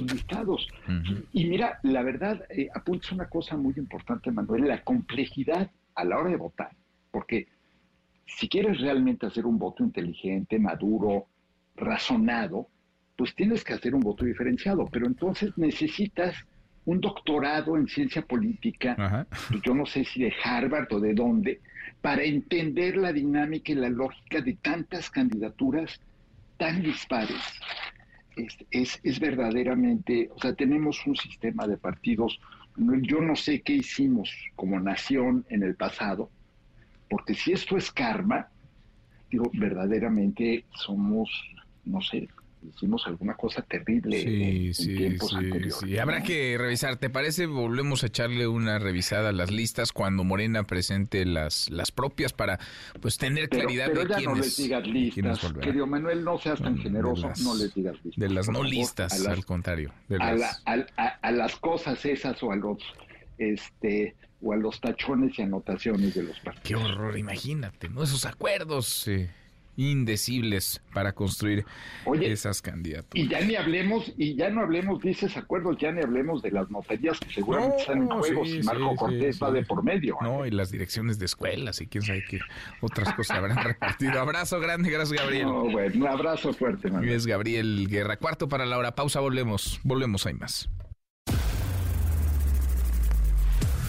Y mira, la verdad, eh, una cosa muy importante, Manuel, la complejidad a la hora de votar, porque si quieres realmente hacer un voto inteligente, maduro, razonado, pues tienes que hacer un voto diferenciado, pero entonces necesitas un doctorado en ciencia política, pues yo no sé si de Harvard o de dónde, para entender la dinámica y la lógica de tantas candidaturas tan dispares. Es, es, es verdaderamente, o sea, tenemos un sistema de partidos yo no sé qué hicimos como nación en el pasado, porque si esto es karma, digo, verdaderamente somos, no sé, hicimos alguna cosa terrible sí, sí, sí, Sí, habrá que revisar. ¿Te parece? Volvemos a echarle una revisada a las listas cuando Morena presente las, las propias para pues tener claridad pero de ya quiénes. no les digas listas. Querido Manuel, no seas tan generoso, no les digas listas. De las no listas, al contrario. a, las... cosas esas o a los este o a los tachones y anotaciones de los partidos. Qué horror, imagínate, ¿no? Esos acuerdos. Eh indecibles para construir esas candidaturas. Y ya ni hablemos, y ya no hablemos de esos acuerdos, ya ni hablemos de las notarías que seguramente están en juego si Marco Cortés va de por medio. No, ¿eh? y las direcciones de escuelas y quién sabe qué otras cosas habrán (laughs) repartido. Abrazo grande, gracias Gabriel. bueno, un abrazo fuerte, Es Gabriel Guerra. Cuarto para la hora. Pausa, volvemos. Volvemos, hay más.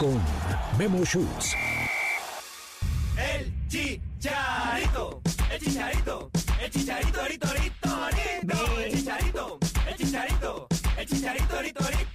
con Memo Schutz. El chicharito, el chicharito, el chicharito, rito, rito, rito, el chicharito, el chicharito, el chicharito, rito, rito, rito.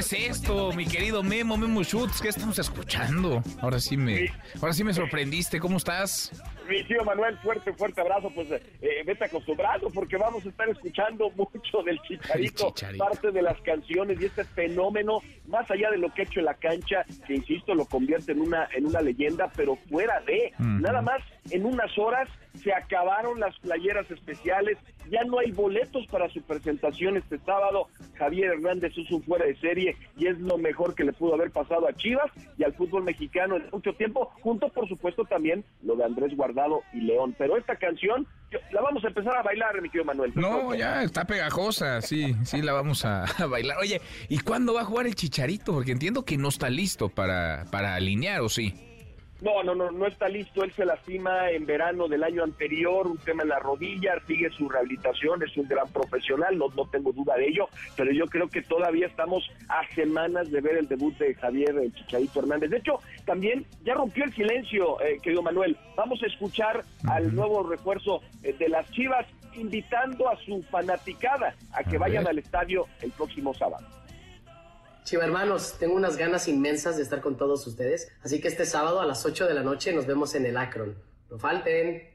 Es esto, mi querido Memo, Memo Schutz? ¿Qué estamos escuchando? Ahora sí me, ahora sí me sorprendiste. ¿Cómo estás? mi tío Manuel, fuerte, fuerte abrazo. Pues eh, vete acostumbrado porque vamos a estar escuchando (laughs) mucho del chicharito, Chicharito. parte de las canciones y este fenómeno, más allá de lo que ha hecho en la cancha, que insisto, lo convierte en una, en una leyenda, pero fuera de, nada más en unas horas se acabaron las playeras especiales, ya no hay boletos para su presentación este sábado. Javier Hernández es un fuera de serie y es lo mejor que le pudo haber pasado a Chivas y al fútbol mexicano en mucho tiempo, junto por supuesto también lo de Andrés Guardado y León. Pero esta canción la vamos a empezar a bailar, mi querido Manuel. No, ya está pegajosa, sí, sí la vamos a, a bailar. Oye, ¿y cuándo va a jugar el Chicharito? Porque entiendo que no está listo para, para alinear, ¿o sí? No, no, no, no está listo. Él se lastima en verano del año anterior, un tema en la rodilla, sigue su rehabilitación, es un gran profesional, no, no tengo duda de ello, pero yo creo que todavía estamos a semanas de ver el debut de Javier el Chicharito Hernández. De hecho, también ya rompió el silencio, eh, querido Manuel. Vamos a escuchar al nuevo refuerzo eh, de las Chivas, invitando a su fanaticada a que A vayan al estadio el próximo sábado. Chiva hermanos, tengo unas ganas inmensas de estar con todos ustedes, así que este sábado a las 8 de la noche nos vemos en el Akron. No falten.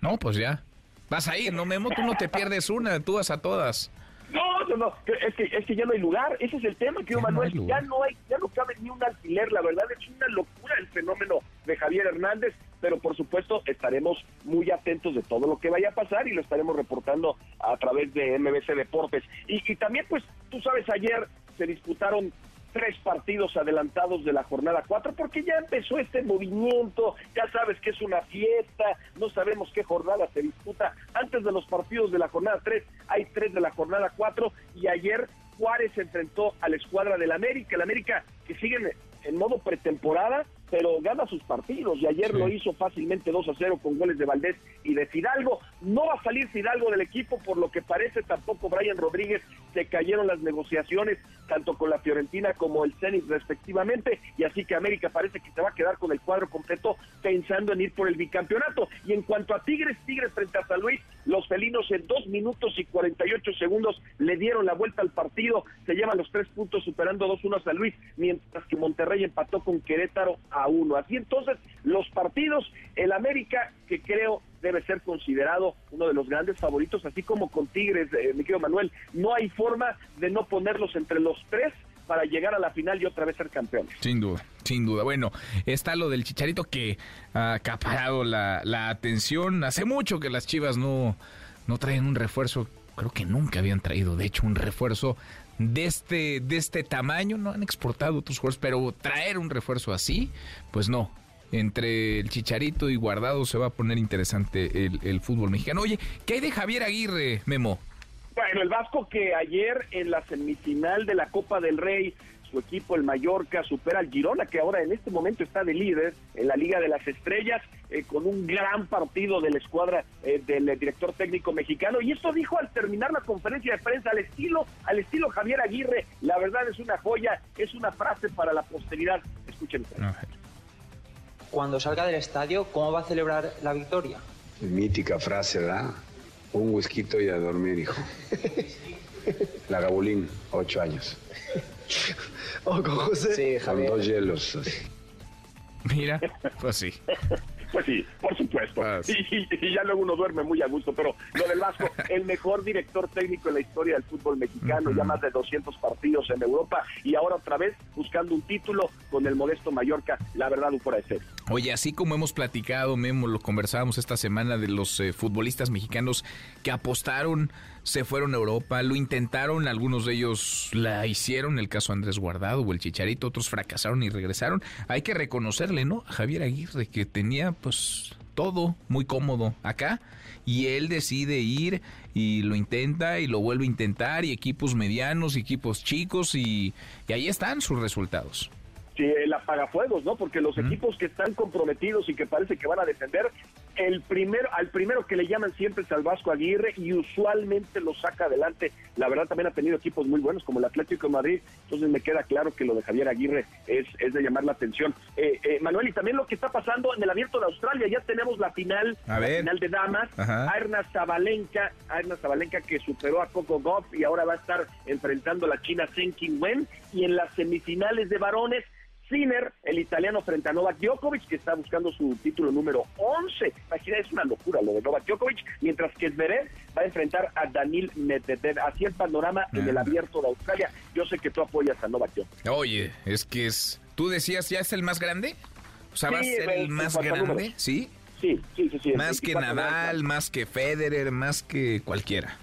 No, pues ya. Vas a ir, no Memo, tú no te pierdes una, tú vas a todas. No, no, no, es que, es que ya no hay lugar, ese es el tema, que Manuel, ya no hay, ya no cabe ni un alfiler, la verdad es una locura el fenómeno de Javier Hernández, pero por supuesto estaremos muy atentos de todo lo que vaya a pasar y lo estaremos reportando a través de MBC Deportes. Y, y también, pues, tú sabes, ayer se disputaron tres partidos adelantados de la jornada 4 porque ya empezó este movimiento, ya sabes que es una fiesta, no sabemos qué jornada se disputa. Antes de los partidos de la jornada 3 hay tres de la jornada 4 y ayer Juárez se enfrentó a la escuadra del América, el América que sigue en, en modo pretemporada, pero gana sus partidos y ayer Sí. lo hizo fácilmente 2 a 0 con goles de Valdés y de Fidalgo. No va a salir Fidalgo del equipo, por lo que parece tampoco Brian Rodríguez. Se cayeron las negociaciones tanto con la Fiorentina como el Zenit respectivamente y así que América parece que se va a quedar con el cuadro completo pensando en ir por el bicampeonato. Y en cuanto a Tigres, Tigres frente a San Luis, los felinos en 2 minutos y 48 segundos le dieron la vuelta al partido, se llevan los tres puntos superando 2-1 a San Luis, mientras que Monterrey empató con Querétaro a 1. Así entonces, los partidos, el América, que creo debe ser considerado uno de los grandes favoritos, así como con Tigres, eh, mi querido Manuel, no hay forma de no ponerlos entre los tres para llegar a la final y otra vez ser campeones. Sin duda, sin duda. Bueno, está lo del Chicharito que ha acaparado la, la atención. Hace mucho que las Chivas no, no traen un refuerzo, creo que nunca habían traído, de hecho, un refuerzo de este, de este tamaño. No han exportado otros jugadores, pero traer un refuerzo así, pues no. Entre el Chicharito y Guardado se va a poner interesante el, el fútbol mexicano. Oye, ¿qué hay de Javier Aguirre, Memo? Bueno, el Vasco que ayer en la semifinal de la Copa del Rey, su equipo, el Mallorca, supera al Girona, que ahora en este momento está de líder en la Liga de las Estrellas, eh, con un gran partido de la escuadra eh, del director técnico mexicano. Y esto dijo al terminar la conferencia de prensa, al estilo, al estilo Javier Aguirre. La verdad es una joya, es una frase para la posteridad. Escuchen ustedes. Cuando salga del estadio, ¿cómo va a celebrar la victoria? Mítica frase, ¿verdad? Un whisky y a dormir, hijo. La Gabulín, ocho años. ¿O con José? Sí, Con dos hielos. así. Mira, pues sí. Pues sí, por supuesto. Y, y- y ya luego uno duerme muy a gusto, pero lo del Vasco, (laughs) el mejor director técnico en la historia del fútbol mexicano, ya más de 200 partidos en Europa y ahora otra vez buscando un título con el modesto Mallorca, la verdad, un fuera de serie. Oye, así como hemos platicado, Memo, lo conversábamos esta semana de los eh, futbolistas mexicanos que apostaron, se fueron a Europa, lo intentaron, algunos de ellos la hicieron, el caso Andrés Guardado o el Chicharito, otros fracasaron y regresaron. Hay que reconocerle, ¿no? A Javier Aguirre, que tenía pues todo muy cómodo acá y él decide ir y lo intenta y lo vuelve a intentar y equipos medianos, y equipos chicos y, y ahí están sus resultados. Sí, el apagafuegos, ¿no? Porque los equipos que están comprometidos y que parece que van a defender, el primero, al primero que le llaman siempre es al Vasco Aguirre y usualmente lo saca adelante. La verdad también ha tenido equipos muy buenos como el Atlético de Madrid, entonces me queda claro que lo de Javier Aguirre es, es de llamar la atención. Eh, eh, Manuel, y también lo que está pasando en el Abierto de Australia, ya tenemos la final, A la ver. final de damas, Ajá. Arna Zabalenka, Arna Zabalenka que superó a Coco Goff y ahora va a estar enfrentando a la China Zheng Qinwen y en las semifinales de varones Sinner, el italiano frente a Novak Djokovic, que está buscando su título número 11. Imagina, es una locura lo de Novak Djokovic, mientras que Zverev va a enfrentar a Daniel Medvedev. Así el panorama en el Ah. abierto de Australia. Yo sé que tú apoyas a Novak Djokovic. Oye, es que es... ¿Tú decías ya es el más grande? O sea, ¿va a ser el- más grande? números. ¿Sí? Sí, sí, sí. sí. Más que 24 Nadal, más que Federer, más que cualquiera.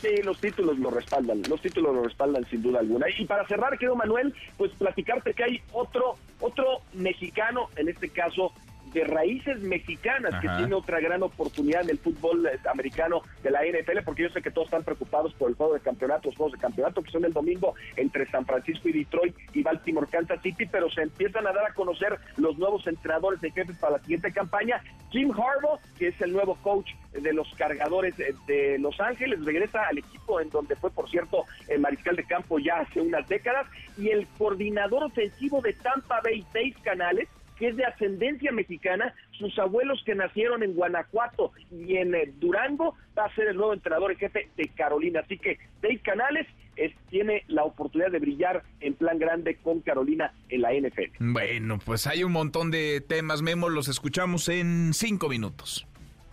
Sí, los títulos lo respaldan, los títulos lo respaldan sin duda alguna. Y para cerrar, querido Manuel, pues platicarte que hay otro, otro mexicano, en este caso de raíces mexicanas, que tiene otra gran oportunidad en el fútbol eh, americano de la NFL, porque yo sé que todos están preocupados por el juego de campeonato, los juegos de campeonato que son el domingo entre San Francisco y Detroit y Baltimore, Kansas City, pero se empiezan a dar a conocer los nuevos entrenadores de jefes para la siguiente campaña. Jim Harbaugh, que es el nuevo coach de los cargadores de Los Ángeles, regresa al equipo en donde fue, por cierto, el mariscal de campo ya hace unas décadas, y el coordinador ofensivo de Tampa Bay, Dave Canales, que es de ascendencia mexicana, sus abuelos que nacieron en Guanajuato y en eh, Durango, va a ser el nuevo entrenador en jefe de Carolina. Así que Dave Canales es- tiene la oportunidad de brillar en plan grande con Carolina en la NFL. Bueno, pues hay un montón de temas, Memo, los escuchamos en cinco minutos.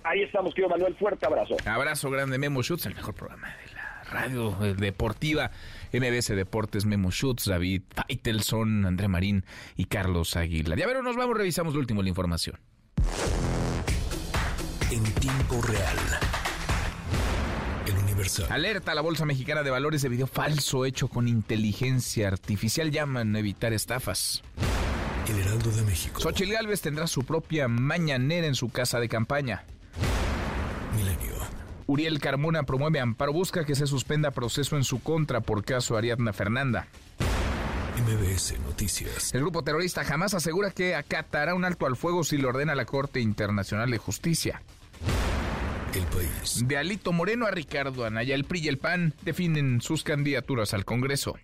Ahí estamos, querido Manuel, fuerte abrazo. Abrazo grande, Memo Schutz, el mejor programa de la radio eh, deportiva. MBS Deportes, Memo Schutz, David Faitelson, André Marín y Carlos Aguilar. Ya ver, nos vamos, revisamos lo último de la información. En tiempo real. El Universal. Alerta la Bolsa Mexicana de Valores de video falso hecho con inteligencia artificial. Llaman a evitar estafas. El Heraldo de México. Xochitl Gálvez tendrá su propia mañanera en su casa de campaña. Milenio. Uriel Carmona promueve amparo, busca que se suspenda proceso en su contra por caso Ariadna Fernanda. MBS Noticias. El grupo terrorista jamás asegura que acatará un alto al fuego si lo ordena la Corte Internacional de Justicia. El país. De Alito Moreno a Ricardo Anaya, el PRI y el PAN definen sus candidaturas al Congreso.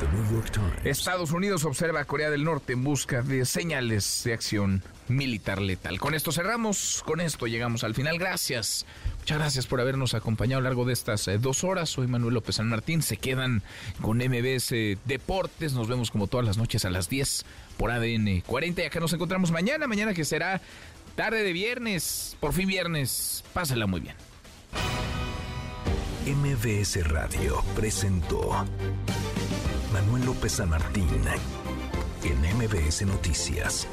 The New York Times. Estados Unidos observa a Corea del Norte en busca de señales de acción militar letal. Con esto cerramos, con esto llegamos al final. Gracias, muchas gracias por habernos acompañado a lo largo de estas eh, dos horas. Soy Manuel López San Martín. Se quedan con MBS Deportes. Nos vemos como todas las noches a las 10 por ADN 40. Y acá nos encontramos mañana, mañana que será tarde de viernes, por fin viernes. Pásela muy bien. MBS Radio presentó Manuel López San Martín en MBS Noticias.